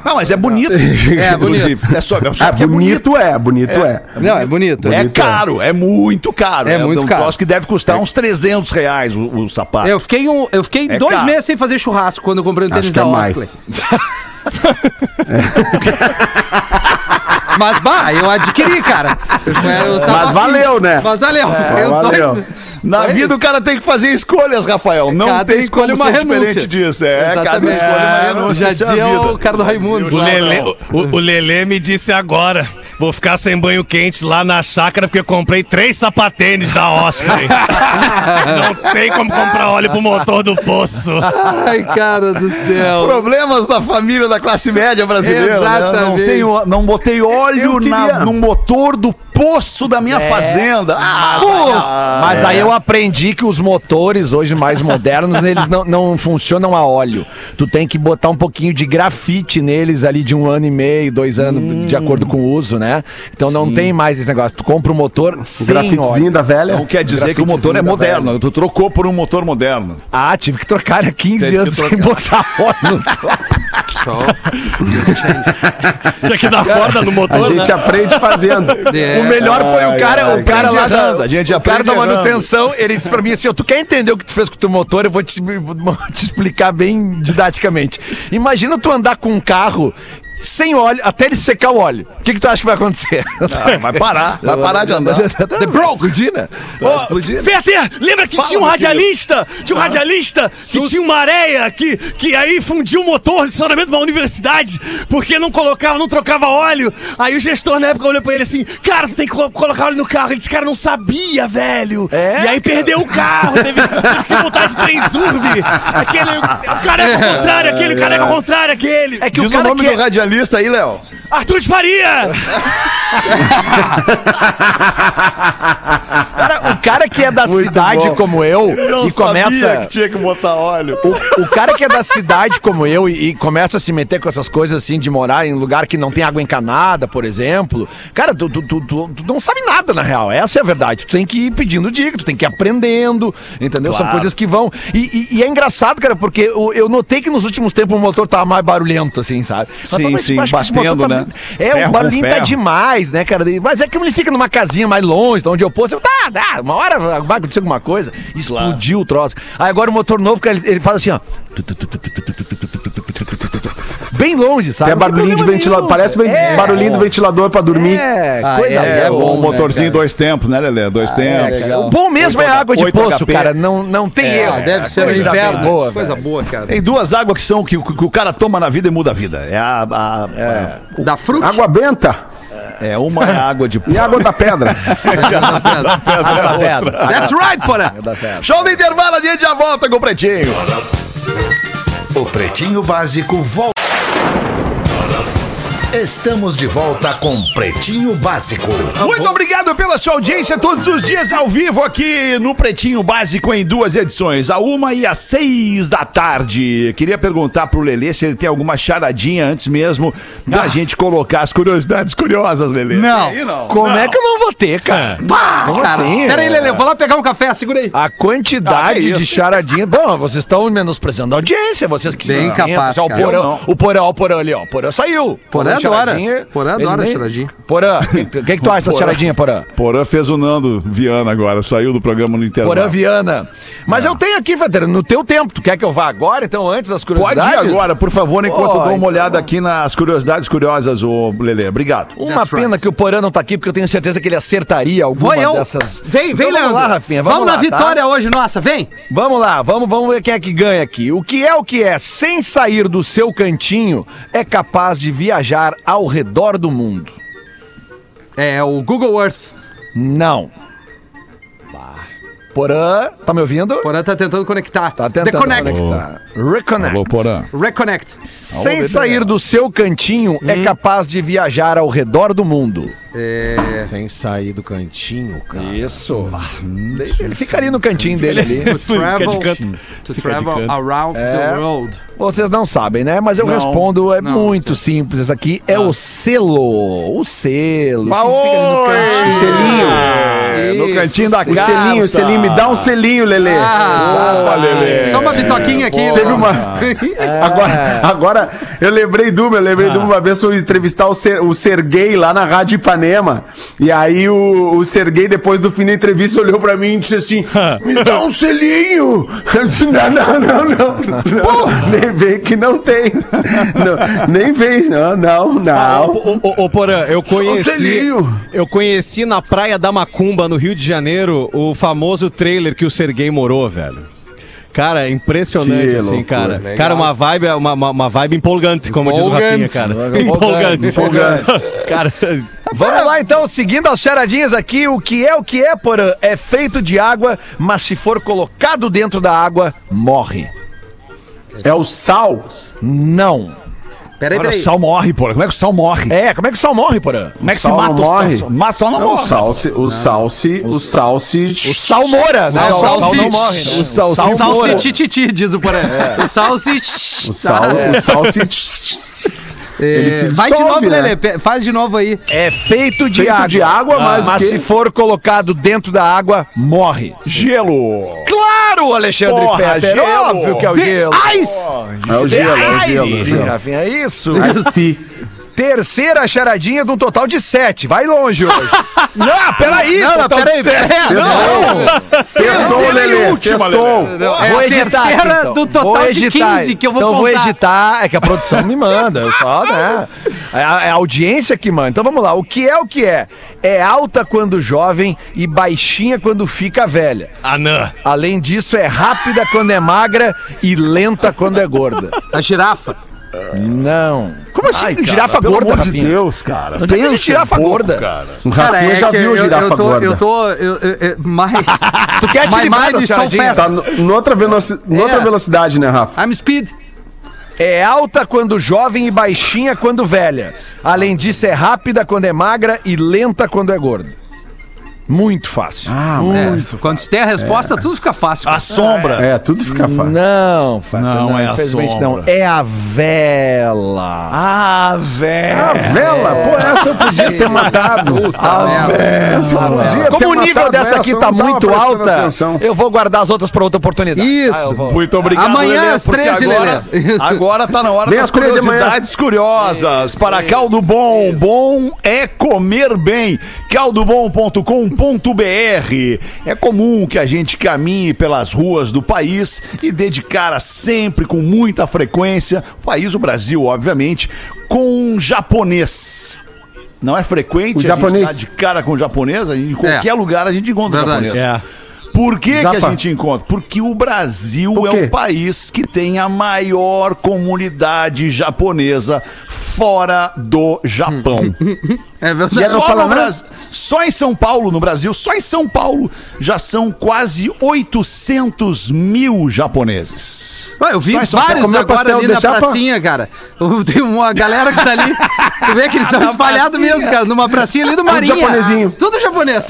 Não, mas é bonito. É, bonito. inclusive. É só, é só É, que é bonito é, bonito é. Não, é bonito. É caro, é muito caro. É muito um caro. que deve custar uns 300 reais o, o sapato. Eu fiquei, um, eu fiquei É dois caro. meses sem fazer churrasco quando eu comprei um tênis Acho que da é. Mas, bah, eu adquiri, cara. Eu tava Mas afim. valeu, né? Mas valeu. Fiquei os valeu. dois- Na Foi vida isso. o cara tem que fazer escolhas, Rafael. Não Cada tem escolha como uma ser renúncia. diferente disso. É, cada Exatamente. escolha uma renúncia. Já é dizia o cara do Raimundos O. Lelê, o, o Lelê me disse agora. Vou ficar sem banho quente lá na chácara porque eu comprei três sapatênis da Oscar. Não tem como comprar óleo pro motor do poço. Ai, cara do céu. Problemas da família da classe média brasileira. né? Não, Exatamente. tenho, não botei óleo na- no motor do poço da minha fazenda. Ah! Mas aí eu aprendi que os motores hoje mais modernos, eles não, não funcionam a óleo. Tu tem que botar um pouquinho de grafite neles ali de um ano e meio, dois anos, de acordo com o uso, né? Então não tem mais esse negócio. Tu compra o motor O sem grafitezinho óleo. da velha. Não quer dizer que o motor é moderno. Tu trocou por um motor moderno. Ah, tive que trocar há 15 Teve anos sem botar óleo. Tinha que dar corda no A motor, né? gente aprende fazendo. É. o melhor foi o cara, ai, o cara aprende lá da, a gente o cara da errando. manutenção, ele disse pra mim assim, tu quer entender o que tu fez com o teu motor? Eu vou te, vou te explicar bem didaticamente. Imagina tu andar com um carro sem óleo, até ele secar o óleo. O que, que tu acha que vai acontecer? Ah, vai parar, vai parar de andar. The broke, Dina. Ô, Fetter, lembra que Fala, tinha um radialista? Tinha um radialista que tinha uma areia que, que aí fundiu o motor de estacionamento da universidade porque não colocava, não trocava óleo. Aí o gestor na época olhou pra ele assim: Cara, você tem que colo- colocar óleo no carro. Ele disse: Cara, não sabia, velho. É, e aí perdeu o carro, teve, teve que voltar de Transurb. Aquele, o careca ao contrário, aquele careca ao contrário, aquele. É que Diz o o cara nome que do radialista aí, Léo. Arthur de Faria! Cara, o cara que é da cidade bom. como eu, Eu e sabia começa. que tinha que botar óleo. O, o cara que é da cidade como eu e, e começa a se meter com essas coisas assim de morar em lugar que não tem água encanada, por exemplo, cara, tu, tu, tu, tu- tu não sabe nada na real. Essa é a verdade. Tu tem que ir pedindo dica, tu tem que ir aprendendo, entendeu? São Claro. coisas que vão. E, e- e é engraçado, cara, porque eu, eu notei que nos últimos tempos o motor tava mais barulhento, assim, sabe? Mas, Sim, mas, sim, motor batendo, tá- né? É, Ferro o com barulhinho tá demais, né, cara? Mas é que ele fica numa casinha mais longe, de onde eu posto. Eu, tá, tá, uma hora vai acontecer alguma coisa. Explodiu o troço. Aí agora o motor novo, ele, ele faz assim, ó. Bem longe, sabe? É barulhinho de ventilador. Parece É. barulhinho do ventilador pra dormir. É, Ah, coisa é, É, boa. o né, motorzinho cara? dois tempos, né, Lelê? Dois tempos. legal. O bom mesmo é Oito água de 8 poço, HP. cara. Não, não tem erro. Ah, deve ser no inverno. bem boa, Coisa velho. boa, cara. Tem duas águas que são que, o- que o cara toma na vida e muda a vida. É a, a- a- Da fruta. Água benta é uma é a água de e água da pedra. That's right, porra. Show do intervalo, a gente já volta com o Pretinho. O Pretinho Básico volta. Estamos de volta com Pretinho Básico. Muito obrigado pela sua audiência todos os dias ao vivo aqui no Pretinho Básico em duas edições, a uma e às seis da tarde. Queria perguntar pro Lelê se ele tem alguma charadinha antes mesmo da gente colocar as curiosidades curiosas, Lelê. Não. Não. Como Não. é que eu não vou ter, cara? Pá, Como cara. assim? Pera aí, Lele, eu vou lá pegar um café, segura aí. A Ah, quantidade que de isso. charadinha. Bom, vocês estão menosprezando a audiência, vocês que Bem se capaz, o porão, o porão, o porão ali, ó. O porão saiu. Porã adora. Porã adora nem- charadinha. Porã, o que, que, que tu acha da Porã. charadinha, Porã? Porã fez o Nando Viana agora, saiu do programa no intervalo. Porã Viana. Mas eu tenho aqui, Fetter, no teu tempo. Tu quer que eu vá agora, então, antes das Pode curiosidades? ir agora, por favor, enquanto eu dou uma Pode. olhada aqui nas curiosidades curiosas, ô Lelê. Obrigado. Uma That's pena right. que o Porã não tá aqui, porque eu tenho certeza que ele acertaria alguma Vou eu. dessas. Vem, vem, Então Leandro. Vamos lá, Rafinha. Vamos, Vamos, na lá, vitória tá? hoje, nossa, vem. Vamos lá, vamos, vamos ver quem é que ganha aqui. O que é o que é? Sem sair do seu cantinho, é capaz de viajar ao redor do mundo. É o Google Earth. Não. Porã, tá me ouvindo? Porã tá tentando conectar. Tá tentando The Connect. conectar. Reconnect. Porã. Reconnect. Sem sair do seu cantinho, é capaz de viajar ao redor do mundo. É... Sem sair do cantinho, cara. Isso. Ele ficaria no cantinho dele ali. To travel, to travel around É. the world. Vocês não sabem, né? Mas eu Não. respondo, é Não, muito simples. Esse aqui é o selo. O selo. Ah, Isso fica ali no oi! cantinho. O selinho. É, no cantinho da O carta. selinho, o selinho, me dá um selinho, Lelê. Ah, Opa, Lelê. Só uma bitoquinha aqui. Teve Léo. uma. Agora, agora, eu lembrei de uma, eu lembrei de uma vez eu entrevistar o, Ser, o Serguei lá na Rádio Ipanema. E aí o, o Serguei, depois do fim da entrevista, olhou pra mim e disse assim: Me dá um selinho! Eu disse: Não, não, não, não. não. Nem vem que não tem. Não, nem vem, não, não, não. Ô, ô, ô, ô, Porã, eu conheci. selinho. Eu conheci na Praia da Macumba, no Rio de Janeiro, o famoso trailer que o Serguei morou, velho. Cara, é impressionante, Que assim, loucura. cara. Legal. Cara, uma vibe, uma, uma, vibe empolgante, como diz o Rafinha, Empolgante. cara. Empolgante, empolgante. cara, Vamos lá então, seguindo as charadinhas aqui, o que é o que é, Porã? É feito de água, mas se for colocado dentro da água, morre. É o sal. Não. Peraí, Olha, o sal morre, porra. Como é que o sal morre? É, como é que o sal morre, Porã? Como é que se sal mata o morre? sal? Mas sal não Não, o morre. sal se, o sal se, o sal se, O sal mora, né? O sal, não morre, né? o sal- O sal mora. tititi, diz o. O salsi... o sal, o sal se, ele se Vai de novo, né? Lelê. pe- Faz de novo aí. É feito de Feito água. de água, mas o quê? se for colocado dentro da água, morre. Gelo. Claro, Alexandre Porra, Fetter. gelo. Óbvio que é o gelo. Ice! É o gelo, é o gelo. é o gelo. Rafinha, é isso. Sim. Terceira charadinha de um total de sete. Vai longe hoje. Não, peraí. Não, não, total peraí. de sete. peraí. Sextou, Lelê, sextou. Não, é vou a editar terceira então. do total Vou de editar. 15 que eu vou então vou contar. editar. É que a produção me manda. Eu só, né? É a, é a audiência que manda. Então vamos lá. O que é o que é? É alta quando jovem e baixinha quando fica velha. Anã. Além disso, é rápida quando é magra e lenta quando é gorda. A girafa. Não. Como assim? Ai, cara, girafa pelo gorda, amor de Rafinha? Deus, cara. Onde é que tem girafa um pouco, gorda? cara. O Rafinha já que viu eu, girafa eu tô, gorda. eu tô, eu, eu, eu, my, Tu quer te livrar da is so charadinha? Tá no- noutra, veloci É. velocidade, né, Rafa? I'm speed. É alta quando jovem e baixinha quando velha. Além disso, é rápida quando é magra e lenta quando é gorda. Muito fácil. Ah, É, quando se tem a resposta, tudo fica fácil. A sombra. É, tudo fica fácil. Não, Fábio, Não, é a infelizmente sombra. não. É a vela. Ah, velho. A vela, pô, essa eu podia ter matado. Puta merda. Essa eu podia ter Como o nível matado dessa essa, aqui tá não muito alta, atenção. eu vou guardar as outras para outra oportunidade. Isso. Ah. Muito obrigado, Amanhã Lelê, às porque 13, agora, Lelê. agora tá na hora Vem das às 13 da manhã. curiosidades curiosas. para Caldo Bom, bom é comer bem. caldobom.com.br É comum que a gente caminhe pelas ruas do país e dê de cara sempre com muita frequência, o país, o Brasil, obviamente, com um japonês. Não é frequente O a gente japonês. dar de cara com japonês, em qualquer lugar a gente encontra Verdade. japonês. É. Por que, que a gente encontra? Porque o Brasil é um país que tem a maior comunidade japonesa fora do Japão. É verdade. não Só, no? Bras- só em São Paulo, no Brasil, só em São Paulo, já são quase 800 mil japoneses. Ué, eu vi vários agora ali na pracinha, cara. Tem uma galera que tá ali. Tu vê que eles estão espalhados mesmo, cara. Numa pracinha ali do Marinha. japonesinho. Tudo japonês.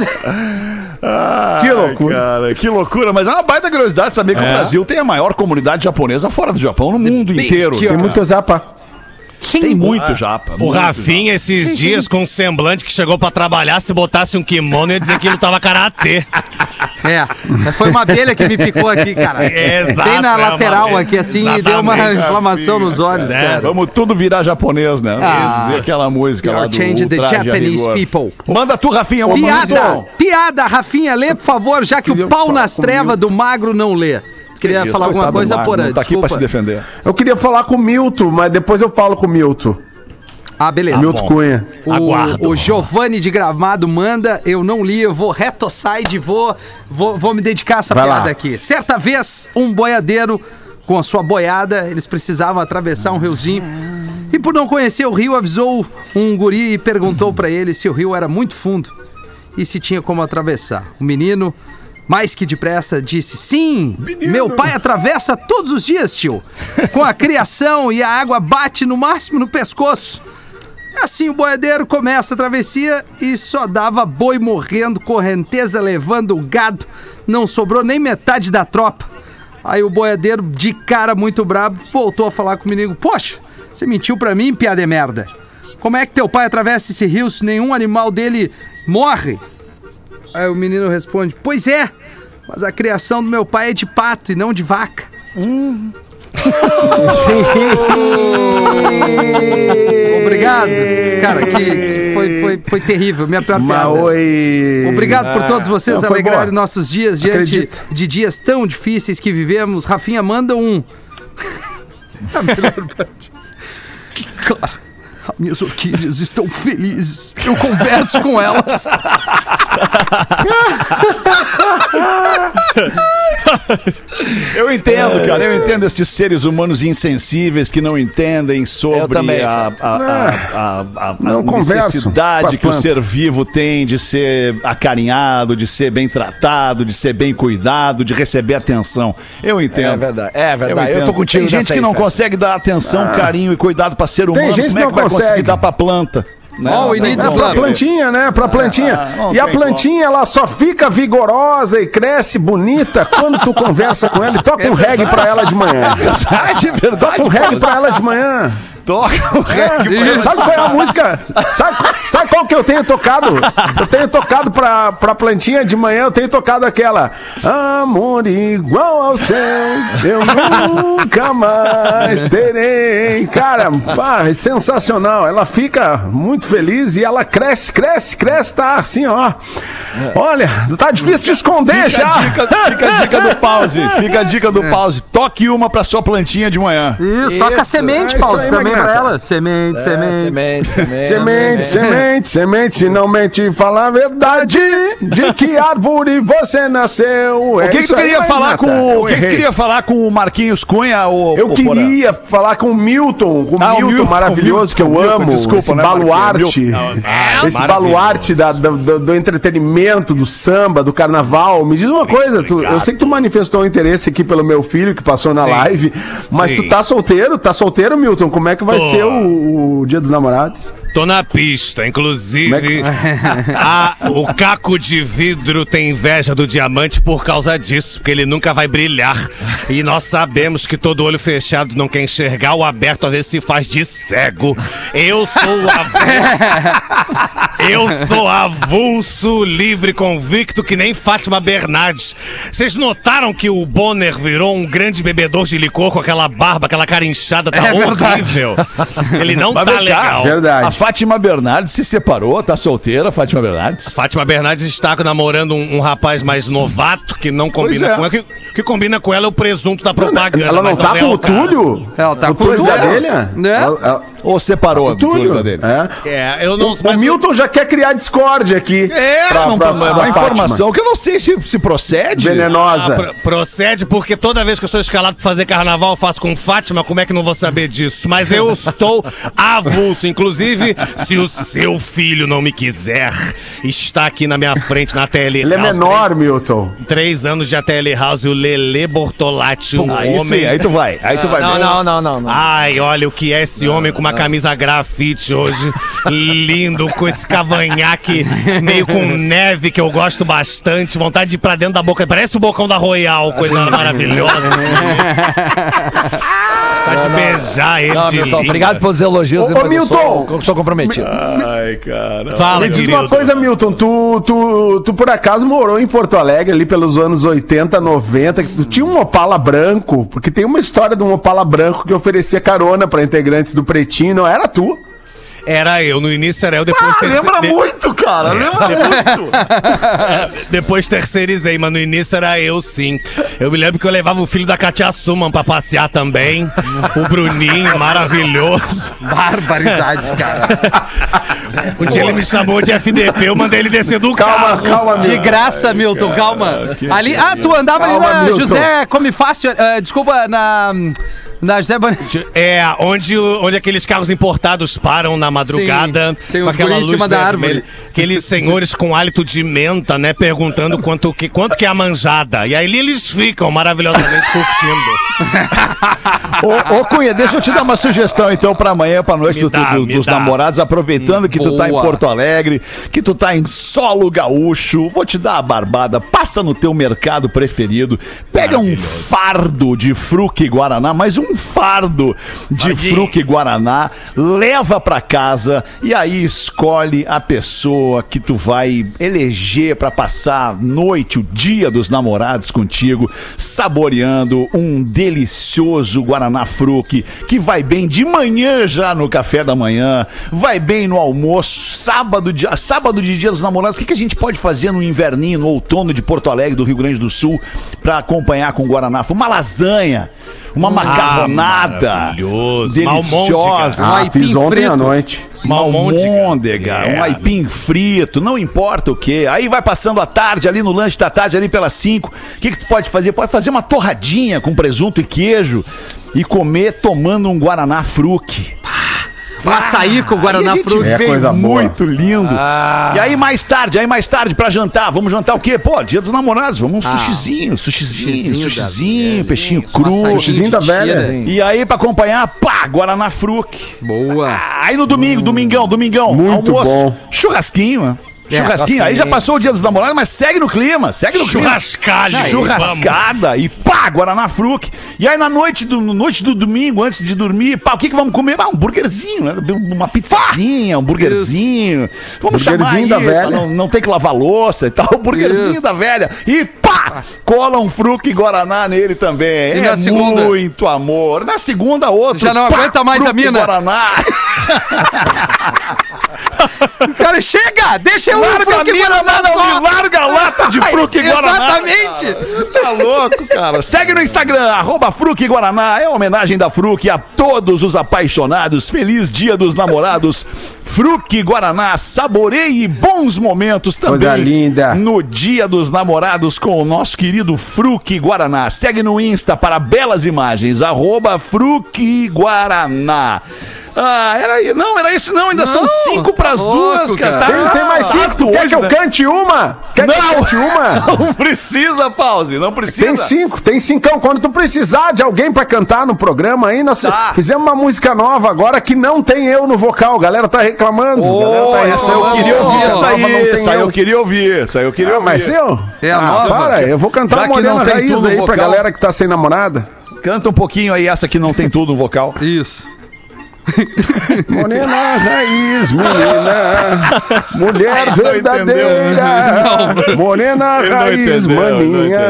Que loucura. Cara, que loucura. Mas é uma baita curiosidade saber que o Brasil tem a maior comunidade japonesa fora do Japão, no mundo inteiro. Tem muito zapa. Tem muito japa. O muito Rafinha, esses dias, com um semblante que chegou pra trabalhar, se botasse um kimono, ia dizer que ele tava karatê. É, foi uma abelha que me picou aqui, cara. Exato, Bem na é uma lateral aqui, assim, e deu uma inflamação nos olhos, É, japa. cara. Vamos tudo virar japonês, né? Ah. Dizer aquela música lá do changing the Japanese people. Manda tu, Rafinha. um Piada! Piada, Rafinha, lê, por favor, já que o pau nas trevas do magro não lê. Queria Isso, falar alguma coisa, Marco, Porã? Não tá aqui pra se defender. Eu queria falar com o Milton, mas depois eu falo com o Milton. Ah, beleza. Milton Cunha. Aguardo. O, o Giovanni de Gramado manda, eu não li, eu vou retoside, vou, vou, vou me dedicar a essa Vai piada lá. aqui. Certa vez, um boiadeiro com a sua boiada, eles precisavam atravessar um riozinho. E por não conhecer o rio, avisou um guri e perguntou pra ele se o rio era muito fundo e se tinha como atravessar. O menino, mais que depressa, disse: Sim, meu pai atravessa todos os dias, tio. Com a criação e a água bate no máximo no pescoço. Assim o boiadeiro começa a travessia e só dava boi morrendo, correnteza levando o gado, não sobrou nem metade da tropa. Aí o boiadeiro, de cara muito brabo, voltou a falar com o menino: Poxa, você mentiu pra mim, piada de merda. Como é que teu pai atravessa esse rio se nenhum animal dele morre? Aí o menino responde: Pois é, mas a criação do meu pai é de pato e não de vaca. Obrigado. Cara, que, que foi, foi, foi terrível. Minha pior Mas piada. oi. Obrigado por todos vocês alegrarem nossos dias diante Acredito. de dias tão difíceis que vivemos. Rafinha, manda um. A melhor parte. Claro, minhas orquídeas estão felizes. Eu converso com elas. Eu entendo, cara, eu entendo esses seres humanos insensíveis que não entendem sobre também, a, a, a, a, a- a Não converso com necessidade que o ser vivo tem de ser acarinhado, de ser bem tratado, de ser bem cuidado, de receber atenção. Eu entendo. É verdade, é verdade. Eu, entendo. tô contigo Tem gente que não consegue dar atenção, carinho e cuidado pra ser humano. gente Como que é não que vai conseguir consegue. dar pra planta? Né? Ó, o Não tem Inês É como. pra plantinha, né? Pra plantinha. Ah, não e a plantinha, ela só fica vigorosa e cresce bonita quando tu conversa com ela e toca um reggae pra ela de manhã. Verdade, verdade. Toca um reggae pra ela de manhã. Toca o reggae pra Sabe qual é a música? Sabe, sabe qual que eu tenho tocado? Eu tenho tocado pra, pra plantinha de manhã, eu tenho tocado aquela Amor igual ao céu, eu nunca mais terei. Cara, pá, é sensacional. Ela fica muito feliz e ela cresce, cresce, cresce, tá assim, ó. Olha, tá difícil de esconder Fica já. a, dica, fica a dica do pause. Fica a dica do pause. Toque uma pra sua plantinha de manhã. Isso, toca semente, é aí, também pra ela. Semente, semente. Semente, semente. Semente, semente, semente, não mente, fala a verdade. De que árvore você nasceu? O que, que tu queria falar com o que, que queria falar com o Marquinhos Cunha? O, Eu o Porã? queria falar com o Milton, com o Ah, o Milton maravilhoso que eu Milton, amo. desculpa, esse né, baluarte. Milton. Ah, esse maravilhoso. baluarte da- do, do- do entretenimento, do samba, do carnaval. Me diz uma coisa, tu- eu sei que tu manifestou um interesse aqui pelo meu filho que passou na Sim. live, mas Sim. tu tá solteiro? Tá solteiro, Milton? Como é que vai Tô. ser o, o Dia dos Namorados? Tô na pista, inclusive. Como a- o caco de vidro tem inveja do diamante por causa disso, porque ele nunca vai brilhar. E nós sabemos que todo olho fechado não quer enxergar, o aberto às vezes se faz de cego. Eu sou avulso. Eu sou avulso, livre, convicto, que nem Fátima Bernardes. Vocês notaram que o Bonner virou um grande bebedor de licor com aquela barba, aquela cara inchada? Tá É verdade. horrível. Ele não Mas tá legal. Verdade. Fátima Bernardes se separou, tá solteira, Fátima Bernardes? Fátima Bernardes está namorando um, um rapaz mais novato que não combina é. com ela. Que, que combina com ela é o presunto da propaganda. Ela não mas tá é com o. Túlio? Ela tá o com Túlio o Túlio. Gadelha? Né? Ela- ela- Ou separou do Túlio? Dele? É. É, eu não O, o Milton já quer criar discórdia aqui. É, Pra- não, pra- é uma pra informação que eu não sei se, se procede. Venenosa. Ah, pro- procede porque toda vez que eu sou escalado pra fazer carnaval, eu faço com Fátima, como é que não vou saber disso? Mas eu estou avulso. Inclusive, se o seu filho não me quiser, está aqui na minha frente na TL Ele é menor, Milton. Três, três anos de ATL House, o Lele Bortolatti, um Aí homem. sim, aí tu vai. Aí tu vai. Não, não, não, não. não. Ai, olha o que é esse homem com uma camisa grafite hoje. Lindo, com esse cavanhaque meio com neve que eu gosto bastante. Vontade de ir pra dentro da boca. Parece o bocão da Royal, coisa maravilhosa. vontade de beijar ele Não, de Milton, língua. obrigado pelos elogios. Ô, ô, mas eu Milton! sou- Eu sou comprometido. Ai, cara. Fala, Me diz querido. uma coisa, Milton, tu, tu, tu por acaso morou em Porto Alegre ali pelos anos 80, 90, que tu tinha um Opala branco, porque tem uma história de um Opala branco que oferecia carona pra integrantes do Pretinho, não era tu? Era eu, no início era eu, depois... Ah, terce- lembra muito, cara. Lembra muito. Depois terceirizei, mas no início era eu sim. Eu me lembro que eu levava o filho da Katia Suman pra passear também. O Bruninho, maravilhoso. Barbaridade, cara. Um dia ele me chamou de FDP, eu mandei ele descer do Calma, carro. calma, De graça, Milton, calma. Ali, ah, tu andava Calma, ali na Milton. José Come Fácil, eh, desculpa, na na José Bonito. É, onde, onde aqueles carros importados param na madrugada. Sim, tem com uns aquela guri em luz cima da vermelha. árvore. Aqueles senhores com hálito de menta, né? Perguntando quanto que, quanto que é a manjada. E aí eles ficam maravilhosamente curtindo. Ô, ô, Cunha, deixa eu te dar uma sugestão então pra amanhã, pra noite do- dá, do- dos dá. namorados, aproveitando que tu tá em Boa. Porto Alegre, que tu tá em solo gaúcho, vou te dar a barbada, passa no teu mercado preferido, pega um fardo de fruque Guaraná, mas um fardo de fruque Guaraná, leva pra casa e aí escolhe a pessoa que tu vai eleger pra passar a noite, o dia dos namorados contigo, saboreando um delicioso Guaraná Fruque que vai bem de manhã já no café da manhã, vai bem no almoço, sábado de, sábado de dia dos namorados. O que, que a gente pode fazer no inverninho, no outono de Porto Alegre, do Rio Grande do Sul, pra acompanhar com Guaraná? Uma lasanha, uma macarronada maravilhoso. deliciosa. Ah, aipim fiz ontem frito. à noite. Uma almôndega, É, um aipim frito, não importa o que. Aí vai passando a tarde ali no lanche da tarde, ali pelas 5. O que, que tu pode fazer? Pode fazer uma torradinha com presunto e queijo e comer tomando um Guaraná Fruque. Um açaí com Guaraná Fruta. É coisa boa. muito lindo. E aí mais tarde, aí mais tarde pra jantar, vamos jantar o quê? Pô, dia dos namorados, vamos um sushizinho, sushizinho, sushizinho da- sushizinho, peixinho cru. sushizinho da velha. E aí pra acompanhar, pá, Guaraná Fruque. Boa. Aí no domingo, domingão, domingão, Muito bom. churrasquinho, né? Churrasquinho, aí já passou o dia dos namorados, mas segue no clima, segue no clima. Churrascagem. Churrascada e pá, Guaraná Fruc. E aí na noite do, no noite do domingo, antes de dormir, pá, o que que vamos comer? Ah, um burgerzinho, né? Uma pizzazinha, um burgerzinho. Vamos chamar Burgerzinho aí, da velha. Não, não ter que lavar louça e tal, o burgerzinho Isso. da velha. E pá, cola um Fruc e Guaraná nele também. E é na segunda? muito amor. Na segunda, outro. Já não aguenta mais a Fruc mina? Guaraná. Cara, chega! Deixa eu Larga a Fruque mina, Guaraná não, só. me larga a lata de Ai, Fruc e Guaraná. Exatamente! Tá louco, cara. Segue no Instagram, arroba Fruc Guaraná. É uma homenagem da Fruc a todos os apaixonados. Feliz Dia dos Namorados. Fruc Guaraná, saboreie bons momentos também. Coisa linda. No Dia dos Namorados com o nosso querido Fruc Guaraná. Segue no Insta para belas imagens, arroba Fruc Guaraná. Ah, era aí. Não, era isso não. Ainda são Não, cinco tá pras louco, duas, cara. cara. Tá Tem, tem mais cinco, tu hoje, quer que eu cante uma? Quer que eu Não. cante uma? Não precisa, pause. Não precisa. Tem cinco, tem cincão. Quando tu precisar de alguém pra cantar no programa aí, nós Tá. fizemos uma música nova agora que não tem eu no vocal. A galera tá reclamando. Ô, galera tá essa eu reclamando. queria ouvir, essa não aí. Essa aí eu. queria ouvir. Essa aí eu queria Ah, ouvir. mas eu? É a ah, nova. para, eu vou cantar Já uma que não tem Raiz aí pra vocal. galera que tá sem namorada. Canta um pouquinho aí essa que não tem tudo no vocal. Isso. Morena Raiz, menina, mulher Não verdadeira. Morena Ele não Raiz, entendeu, não maninha.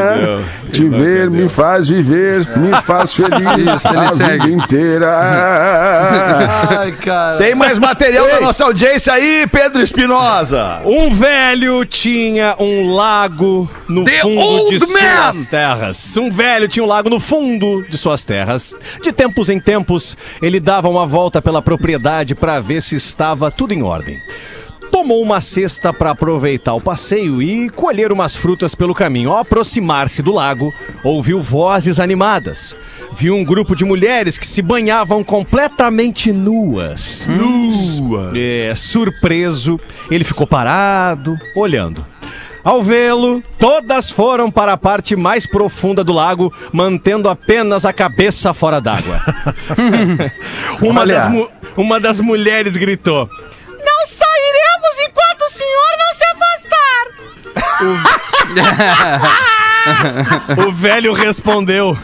Te não ver me faz viver, me faz feliz Isso, ele a segue. vida inteira. Ai, cara. Tem mais material da nossa audiência aí, Pedro Espinosa. Um velho tinha um lago no The fundo old de man! suas terras. Um velho tinha um lago no fundo de suas terras. De tempos em tempos, ele dava uma volta pela propriedade para ver se estava tudo em ordem. Tomou uma cesta para aproveitar o passeio e colher umas frutas pelo caminho. Ao aproximar-se do lago, ouviu vozes animadas. Viu um grupo de mulheres que se banhavam completamente nuas. Nuas? É, surpreso, ele ficou parado, olhando. Ao vê-lo, todas foram para a parte mais profunda do lago, mantendo apenas a cabeça fora d'água. uma, das uma das mulheres gritou: Não sairemos enquanto o senhor não se afastar! o... o velho respondeu: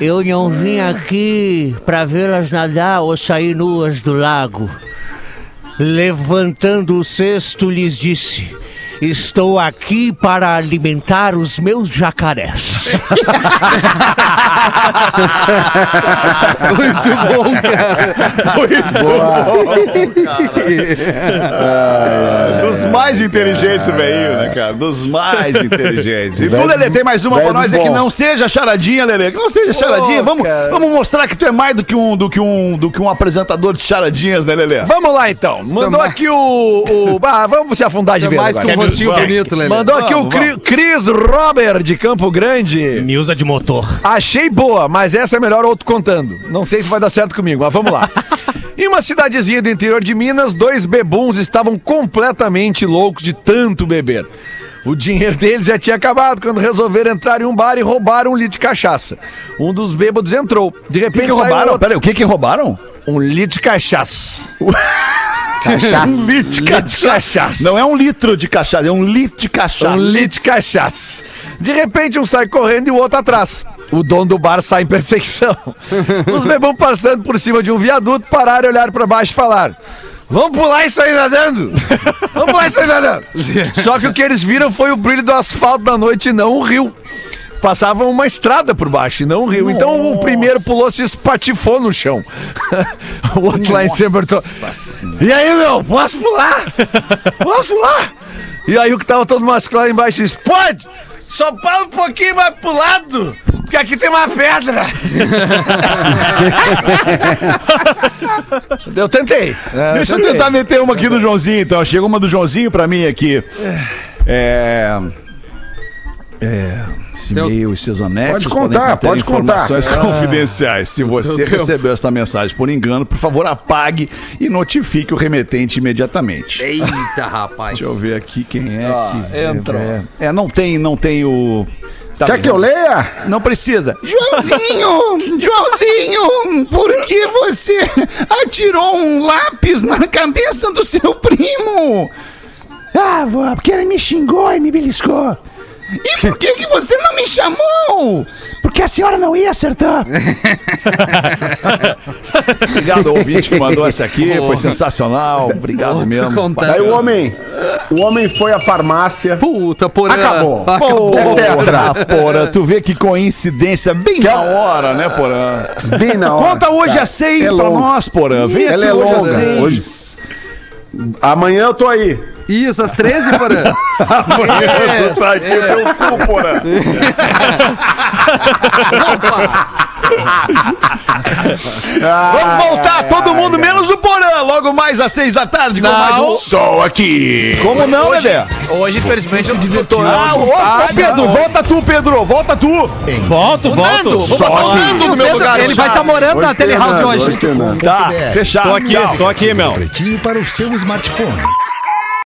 Eu não vim aqui pra vê-las nadar ou sair nuas do lago. Levantando o cesto, lhes disse: Estou aqui para alimentar os meus jacarés. Muito bom, cara. Dos mais inteligentes, o velhinho, né, cara? Dos mais inteligentes. E tu, Velho- Lelê, tem mais uma pra velho nós, é que bom. não seja charadinha, Lelê. Que não seja charadinha. Vamos, cara. vamos mostrar que tu é mais do que um, do que um, do que um apresentador de charadinhas, né, Lelê? Vamos lá então. Mandou Toma. aqui o. o ah, vamos se afundar de vez. mais que agora. um rostinho bonito, Lelê. Mandou aqui o Vamos, Cri- Cris Robert de Campo Grande. Neuza de motor. Achei boa, mas essa é melhor outro contando. Não sei se vai dar certo comigo, mas vamos lá. Em uma cidadezinha do interior de Minas, dois bebuns estavam completamente loucos de tanto beber. O dinheiro deles já tinha acabado quando resolveram entrar em um bar e roubaram um litro de cachaça. Um dos bêbados entrou. De O que, repente que roubaram? outro. Peraí, o que que roubaram? Um litro de cachaça. Um litro de cachaça. Não é um litro de cachaça, é um litro de cachaça. Um litro de cachaça. De repente, um sai correndo e o outro atrás. O dono do bar sai em perseguição. Os bebão passando por cima de um viaduto pararam, olharam pra baixo e falaram: Vamos pular e sair nadando! Vamos pular e sair nadando! Só que o que eles viram foi o brilho do asfalto da noite e não o rio. Passava uma estrada por baixo e não um rio. Então o primeiro pulou, se espatifou no chão. o outro lá em cima perguntou: E aí, meu, posso pular? Posso pular? E aí o que tava todo masculado embaixo disse: Pode! Só para um pouquinho mais pro lado, porque aqui tem uma pedra. eu tentei. né, Deixa eu tentei. tentar meter uma aqui do Joãozinho, então. Chegou uma do Joãozinho pra mim aqui. É. É. Esse Teu- e-mail e seus anexos Pode contar, pode contar. informações confidenciais. Se você Teu- recebeu esta mensagem por engano, por favor, apague e notifique o remetente imediatamente. Eita, rapaz. Deixa eu ver aqui quem é Ó, que. entrou. É, é, não tem, não tem o. Tá Quer bem. que eu leia? Não precisa. Joãozinho! Joãozinho! Por que você atirou um lápis na cabeça do seu primo? Ah, vó, porque ele me xingou e me beliscou. E por que, que você não me chamou? Porque a senhora não ia acertar. Obrigado ao ouvinte que mandou essa aqui, foi sensacional. Obrigado Outro mesmo. contato. Aí o homem, o homem foi à farmácia. Puta, porra. Acabou. Acabou. Porra, porra, tu vê que coincidência bem na hora, né, Porã? Bem na hora. Conta hoje cara. às seis É pra longo. nós, Porã. Vem Ela é hoje às longa. seis. Hoje- Amanhã eu tô aí. Isso, às 13, porra. Tu tá aqui o teu cu, Porã. Vamos voltar, todo mundo, menos o Porã. Logo mais às seis da tarde com mais um... Só aqui. Como não, Lelê? Hoje, infelizmente, eu divertiu. Ah, opa, Pedro, volta tu, Pedro, volta tu. Volto, volto. Vou botar o Nando no meu Pedro, lugar. ele vai estar morando na Hoje Telehouse hoje. hoje. Tá, fechado. Tô aqui, tô aqui, meu. Pretinho para o seu smartphone.